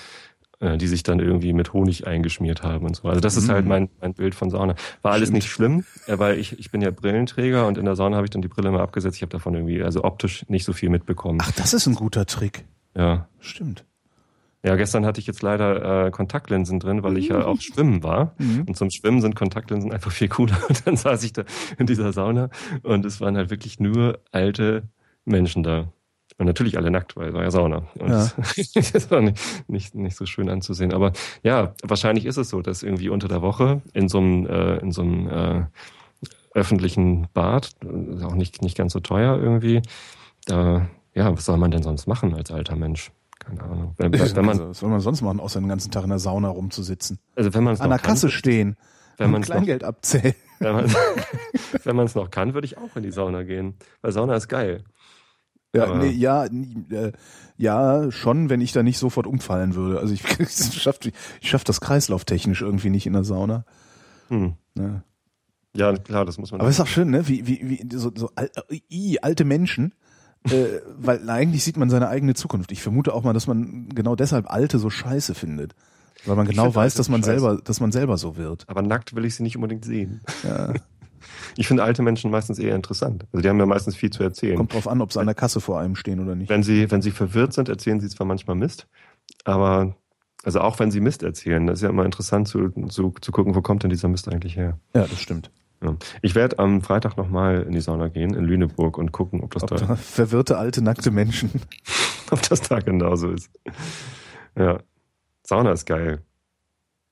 äh, die sich dann irgendwie mit Honig eingeschmiert haben und so. Also das ist halt mhm. mein, mein Bild von Sauna. War alles Stimmt. nicht schlimm, äh, weil ich, ich bin ja Brillenträger und in der Sauna habe ich dann die Brille mal abgesetzt. Ich habe davon irgendwie, also optisch nicht so viel mitbekommen. Ach, das ist ein guter Trick. Ja. Stimmt. Ja, gestern hatte ich jetzt leider äh, Kontaktlinsen drin, weil ich ja auch schwimmen war. Mhm. Und zum Schwimmen sind Kontaktlinsen einfach viel cooler. Und dann saß ich da in dieser Sauna und es waren halt wirklich nur alte Menschen da. Und natürlich alle nackt, weil es war ja Sauna. Und ja. das war nicht, nicht, nicht so schön anzusehen. Aber ja, wahrscheinlich ist es so, dass irgendwie unter der Woche in so einem, äh, in so einem äh, öffentlichen Bad, ist auch nicht, nicht ganz so teuer irgendwie, da, ja, was soll man denn sonst machen als alter Mensch? Keine Ahnung. Wenn, wenn man, also, was soll man sonst machen, außer den ganzen Tag in der Sauna rumzusitzen? Also wenn man An der Kasse kann, stehen wenn man Kleingeld noch, abzählen. Wenn man es noch kann, würde ich auch in die Sauna gehen. Weil Sauna ist geil. Ja, nee, ja, äh, ja, schon, wenn ich da nicht sofort umfallen würde. Also ich, ich schaffe ich schaff das kreislauftechnisch irgendwie nicht in der Sauna. Hm. Ja. ja, klar, das muss man. Aber ist auch schön, ne? Wie, wie, wie so, so al, i, alte Menschen, äh, weil eigentlich sieht man seine eigene Zukunft. Ich vermute auch mal, dass man genau deshalb Alte so scheiße findet. Weil man genau weiß, dass man scheiße. selber, dass man selber so wird. Aber nackt will ich sie nicht unbedingt sehen. Ja. Ich finde alte Menschen meistens eher interessant. Also die haben ja meistens viel zu erzählen. Kommt drauf an, ob sie an der Kasse vor einem stehen oder nicht. Wenn sie, wenn sie verwirrt sind, erzählen sie zwar manchmal Mist, aber also auch wenn sie Mist erzählen, das ist ja immer interessant zu, zu, zu gucken, wo kommt denn dieser Mist eigentlich her. Ja, das stimmt. Ja. Ich werde am Freitag nochmal in die Sauna gehen, in Lüneburg, und gucken, ob das ob da, da. Verwirrte, alte, nackte Menschen. ob das da genauso ist. Ja. Sauna ist geil.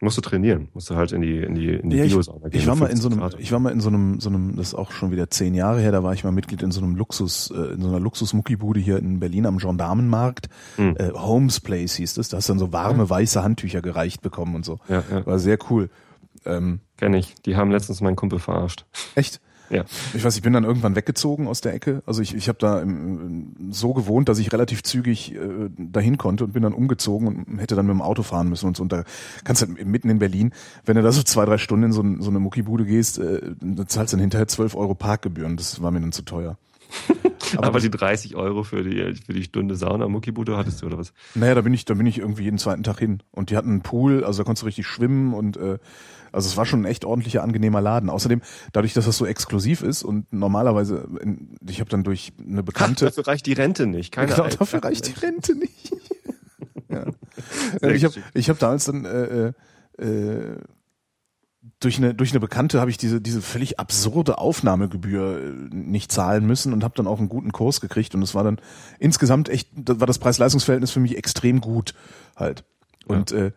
Musst du trainieren, musst du halt in die, in die, in die Ja, ich, Biosauna gehen. ich war mal in so 50 einem, Grad. ich war mal in so einem, so einem, das ist auch schon wieder zehn Jahre her, da war ich mal Mitglied in so einem Luxus, äh, in so einer Luxusmuckibude hier in Berlin am Gendarmenmarkt. Hm. Äh, Holmes Place hieß das. Da hast du dann so warme weiße Handtücher gereicht bekommen und so. Ja, ja. War sehr cool. Ähm, Kenn ich. Die haben letztens meinen Kumpel verarscht. echt? Ja. Ich weiß, ich bin dann irgendwann weggezogen aus der Ecke. Also ich, ich habe da im, so gewohnt, dass ich relativ zügig äh, dahin konnte und bin dann umgezogen und hätte dann mit dem Auto fahren müssen und so. Und da kannst du halt mitten in Berlin, wenn du da so zwei, drei Stunden in so, ein, so eine Muckibude gehst, äh, dann zahlst du dann hinterher 12 Euro Parkgebühren. Das war mir dann zu teuer. Aber, die 30 Euro für die, für die Stunde Sauna Muckibude hattest du oder was? Naja, da bin ich, da bin ich irgendwie jeden zweiten Tag hin. Und die hatten einen Pool, also da konntest du richtig schwimmen und äh, also es war schon ein echt ordentlicher, angenehmer Laden. Außerdem, dadurch, dass das so exklusiv ist und normalerweise, ich habe dann durch eine Bekannte. Dafür reicht die Rente nicht. Keine genau, Ahnung. dafür reicht die Rente nicht. ja. Ich habe ich hab damals dann äh, äh, äh, durch eine durch eine Bekannte habe ich diese diese völlig absurde Aufnahmegebühr äh, nicht zahlen müssen und habe dann auch einen guten Kurs gekriegt und es war dann insgesamt echt war das Preis-Leistungs-Verhältnis für mich extrem gut halt und äh,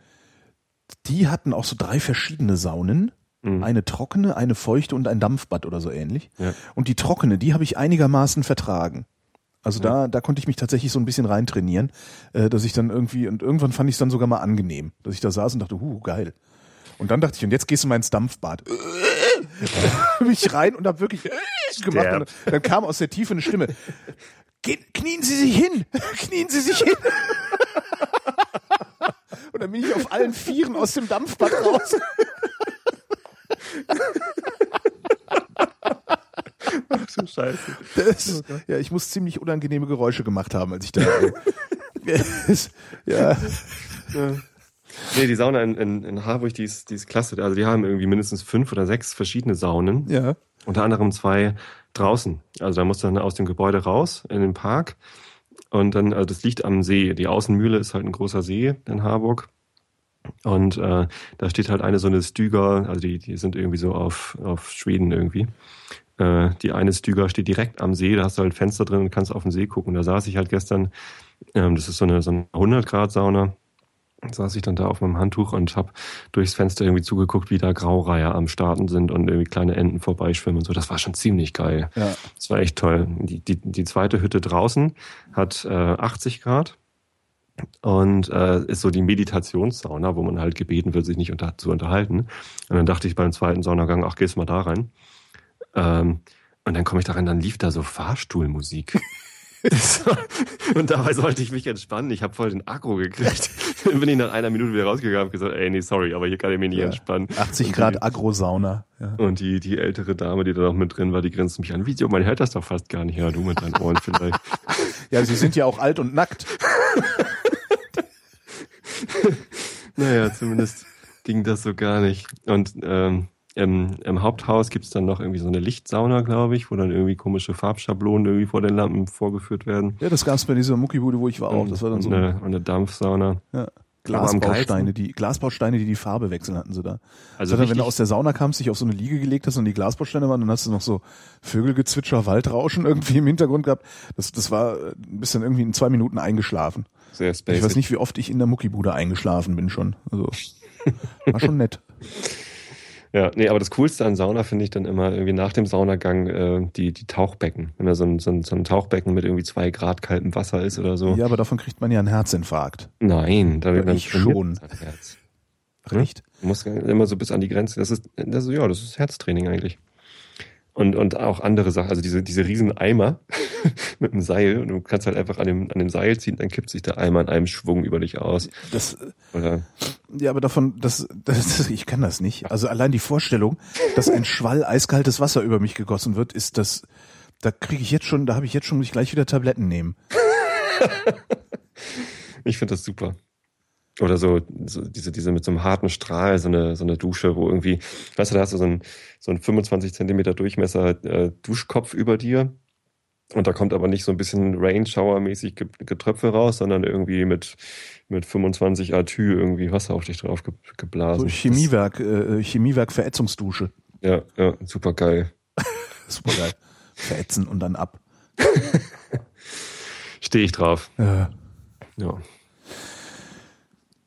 die hatten auch so drei verschiedene Saunen Mhm. eine trockene eine feuchte und ein Dampfbad oder so ähnlich Ja. und die trockene die habe ich einigermaßen vertragen also da, da konnte ich mich tatsächlich so ein bisschen reintrainieren, äh, dass ich dann irgendwie, und irgendwann fand ich es dann sogar mal angenehm, dass ich da saß und dachte, huh, geil. Und dann dachte ich, und jetzt gehst du mal ins Dampfbad. Bin ich rein und hab wirklich gemacht. Und dann kam aus der Tiefe eine Stimme. Gehen, knien Sie sich hin! Knien Sie sich hin! Dann bin ich auf allen Vieren aus dem Dampfbad raus. Ach so Scheiße. Das, ja, ich muss ziemlich unangenehme Geräusche gemacht haben, als ich da. äh, ja, Nee, die Sauna in, in, in Harburg, die ist, die ist klasse. Also die haben irgendwie mindestens fünf oder sechs verschiedene Saunen. ja. Unter anderem zwei draußen. Also da musst du dann aus dem Gebäude raus in den Park. Und dann, also das liegt am See. Die Außenmühle ist halt ein großer See in Harburg. Und äh, da steht halt eine so eine Stüger, also die, die sind irgendwie so auf, auf Schweden irgendwie. Äh, die eine Stüger steht direkt am See, da hast du halt Fenster drin und kannst auf den See gucken. Da saß ich halt gestern, ähm, das ist so eine, so eine 100 Grad Sauna, saß ich dann da auf meinem Handtuch und habe durchs Fenster irgendwie zugeguckt, wie da Graureiher am Starten sind und irgendwie kleine Enten vorbeischwimmen und so. Das war schon ziemlich geil. Ja. Das war echt toll. Die, die, die zweite Hütte draußen hat äh, 80 Grad und äh, ist so die Meditationssauna, wo man halt gebeten wird, sich nicht unter, zu unterhalten. Und dann dachte ich beim zweiten Saunagang, ach, gehst mal da rein. Ähm, und dann komme ich da rein, dann lief da so Fahrstuhlmusik. Und dabei sollte ich mich entspannen. Ich habe voll den Agro gekriegt. Bin ich nach einer Minute wieder rausgegangen und gesagt, ey, nee, sorry, aber hier kann ich mich nicht Ja. entspannen. 80 Und Grad Agrosauna. Ja. und die, die ältere Dame, die da noch mit drin war, die grinst mich an. Wieso? Man hört das doch fast gar nicht. Ja, du mit deinen Ohren vielleicht. ja, sie sind ja auch alt und nackt. naja, zumindest ging das so gar nicht. Und ähm, im, im Haupthaus gibt's dann noch irgendwie so eine Lichtsauna, glaube ich, wo dann irgendwie komische Farbschablonen irgendwie vor den Lampen vorgeführt werden. Ja, das gab's bei dieser Muckibude, wo ich war auch. Das war dann so eine, eine Dampfsauna. ja, Glasbausteine, die Glasbausteine, die die Farbe wechseln, hatten sie da. Also dann, wenn du aus der Sauna kamst, dich auf so eine Liege gelegt hast und die Glasbausteine waren, dann hast du noch so Vögelgezwitscher, Waldrauschen irgendwie im Hintergrund gehabt. Das, das war äh, ein bisschen irgendwie in zwei Minuten eingeschlafen. Sehr spacey. Ich weiß nicht, wie oft ich in der Muckibude eingeschlafen bin schon. Also war schon nett. Ja, nee, aber das Coolste an Sauna finde ich dann immer irgendwie nach dem Saunagang äh, die, die Tauchbecken. Wenn da so ein, so, ein, so ein Tauchbecken mit irgendwie zwei Grad kaltem Wasser ist oder so. Ja, aber davon kriegt man ja einen Herzinfarkt. Nein, da ich trainiert schon. Herz. Recht? Du musst immer so bis an die Grenze. Das ist, das ist, ja, das ist Herztraining eigentlich. Und, und auch andere Sachen, also diese, diese riesen Eimer mit dem Seil und du kannst halt einfach an dem, an dem Seil ziehen, dann kippt sich der Eimer in einem Schwung über dich aus. Das, Oder, ja, aber davon, das, das, ich kann das nicht. Also allein die Vorstellung, dass ein Schwall eiskaltes Wasser über mich gegossen wird, ist das, da kriege ich jetzt schon, da habe ich jetzt schon, muss ich gleich wieder Tabletten nehmen. ich finde das super. Oder so, so diese, diese mit so einem harten Strahl, so eine, so eine Dusche, wo irgendwie, weißt du, da hast du so einen, so einen 25 Zentimeter Durchmesser äh, Duschkopf über dir. Und da kommt aber nicht so ein bisschen Rain-Shower-mäßig Ge- Getröpfe raus, sondern irgendwie mit, mit 25 Atü irgendwie Wasser auf dich drauf ge geblasen. So Chemiewerk, äh, Chemiewerk Verätzungsdusche. Ja, ja, super geil. Super geil. Verätzen und dann ab. Stehe ich drauf. Äh, Ja.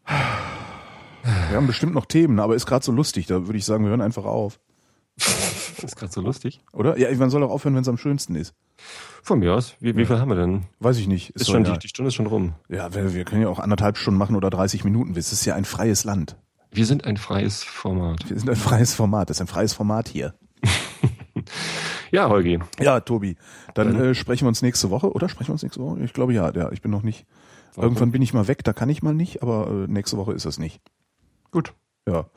Wir haben bestimmt noch Themen, aber ist gerade so lustig. Da würde ich sagen, wir hören einfach auf. Ist gerade so lustig. Oder? Ja, man soll auch aufhören, wenn es am schönsten ist. Von mir aus. Wie, wie viel haben wir denn? Weiß ich nicht. Ist doch schon, die, die Stunde ist schon rum. Ja, wir, wir können ja auch anderthalb Stunden machen oder 30 Minuten. Es ist ja ein freies Land. Wir sind ein freies Format. Wir sind ein freies Format. Das ist ein freies Format hier. Ja, Holgi. Ja, Tobi. Dann Dann- äh, sprechen wir uns nächste Woche. Oder sprechen wir uns nächste Woche? Ich glaube ja. ja ich bin noch nicht. Irgendwann bin ich mal weg. Da kann ich mal nicht. Aber äh, nächste Woche ist es nicht. Gut. Ja.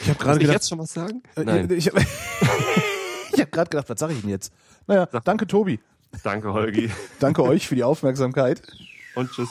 Ich habe gerade ich gedacht. jetzt schon was sagen? äh, Nein. Ich habe ich hab gerade gedacht, was sage ich denn jetzt? Naja, danke Tobi. Danke, Holgi. Danke euch für die Aufmerksamkeit. Und tschüss.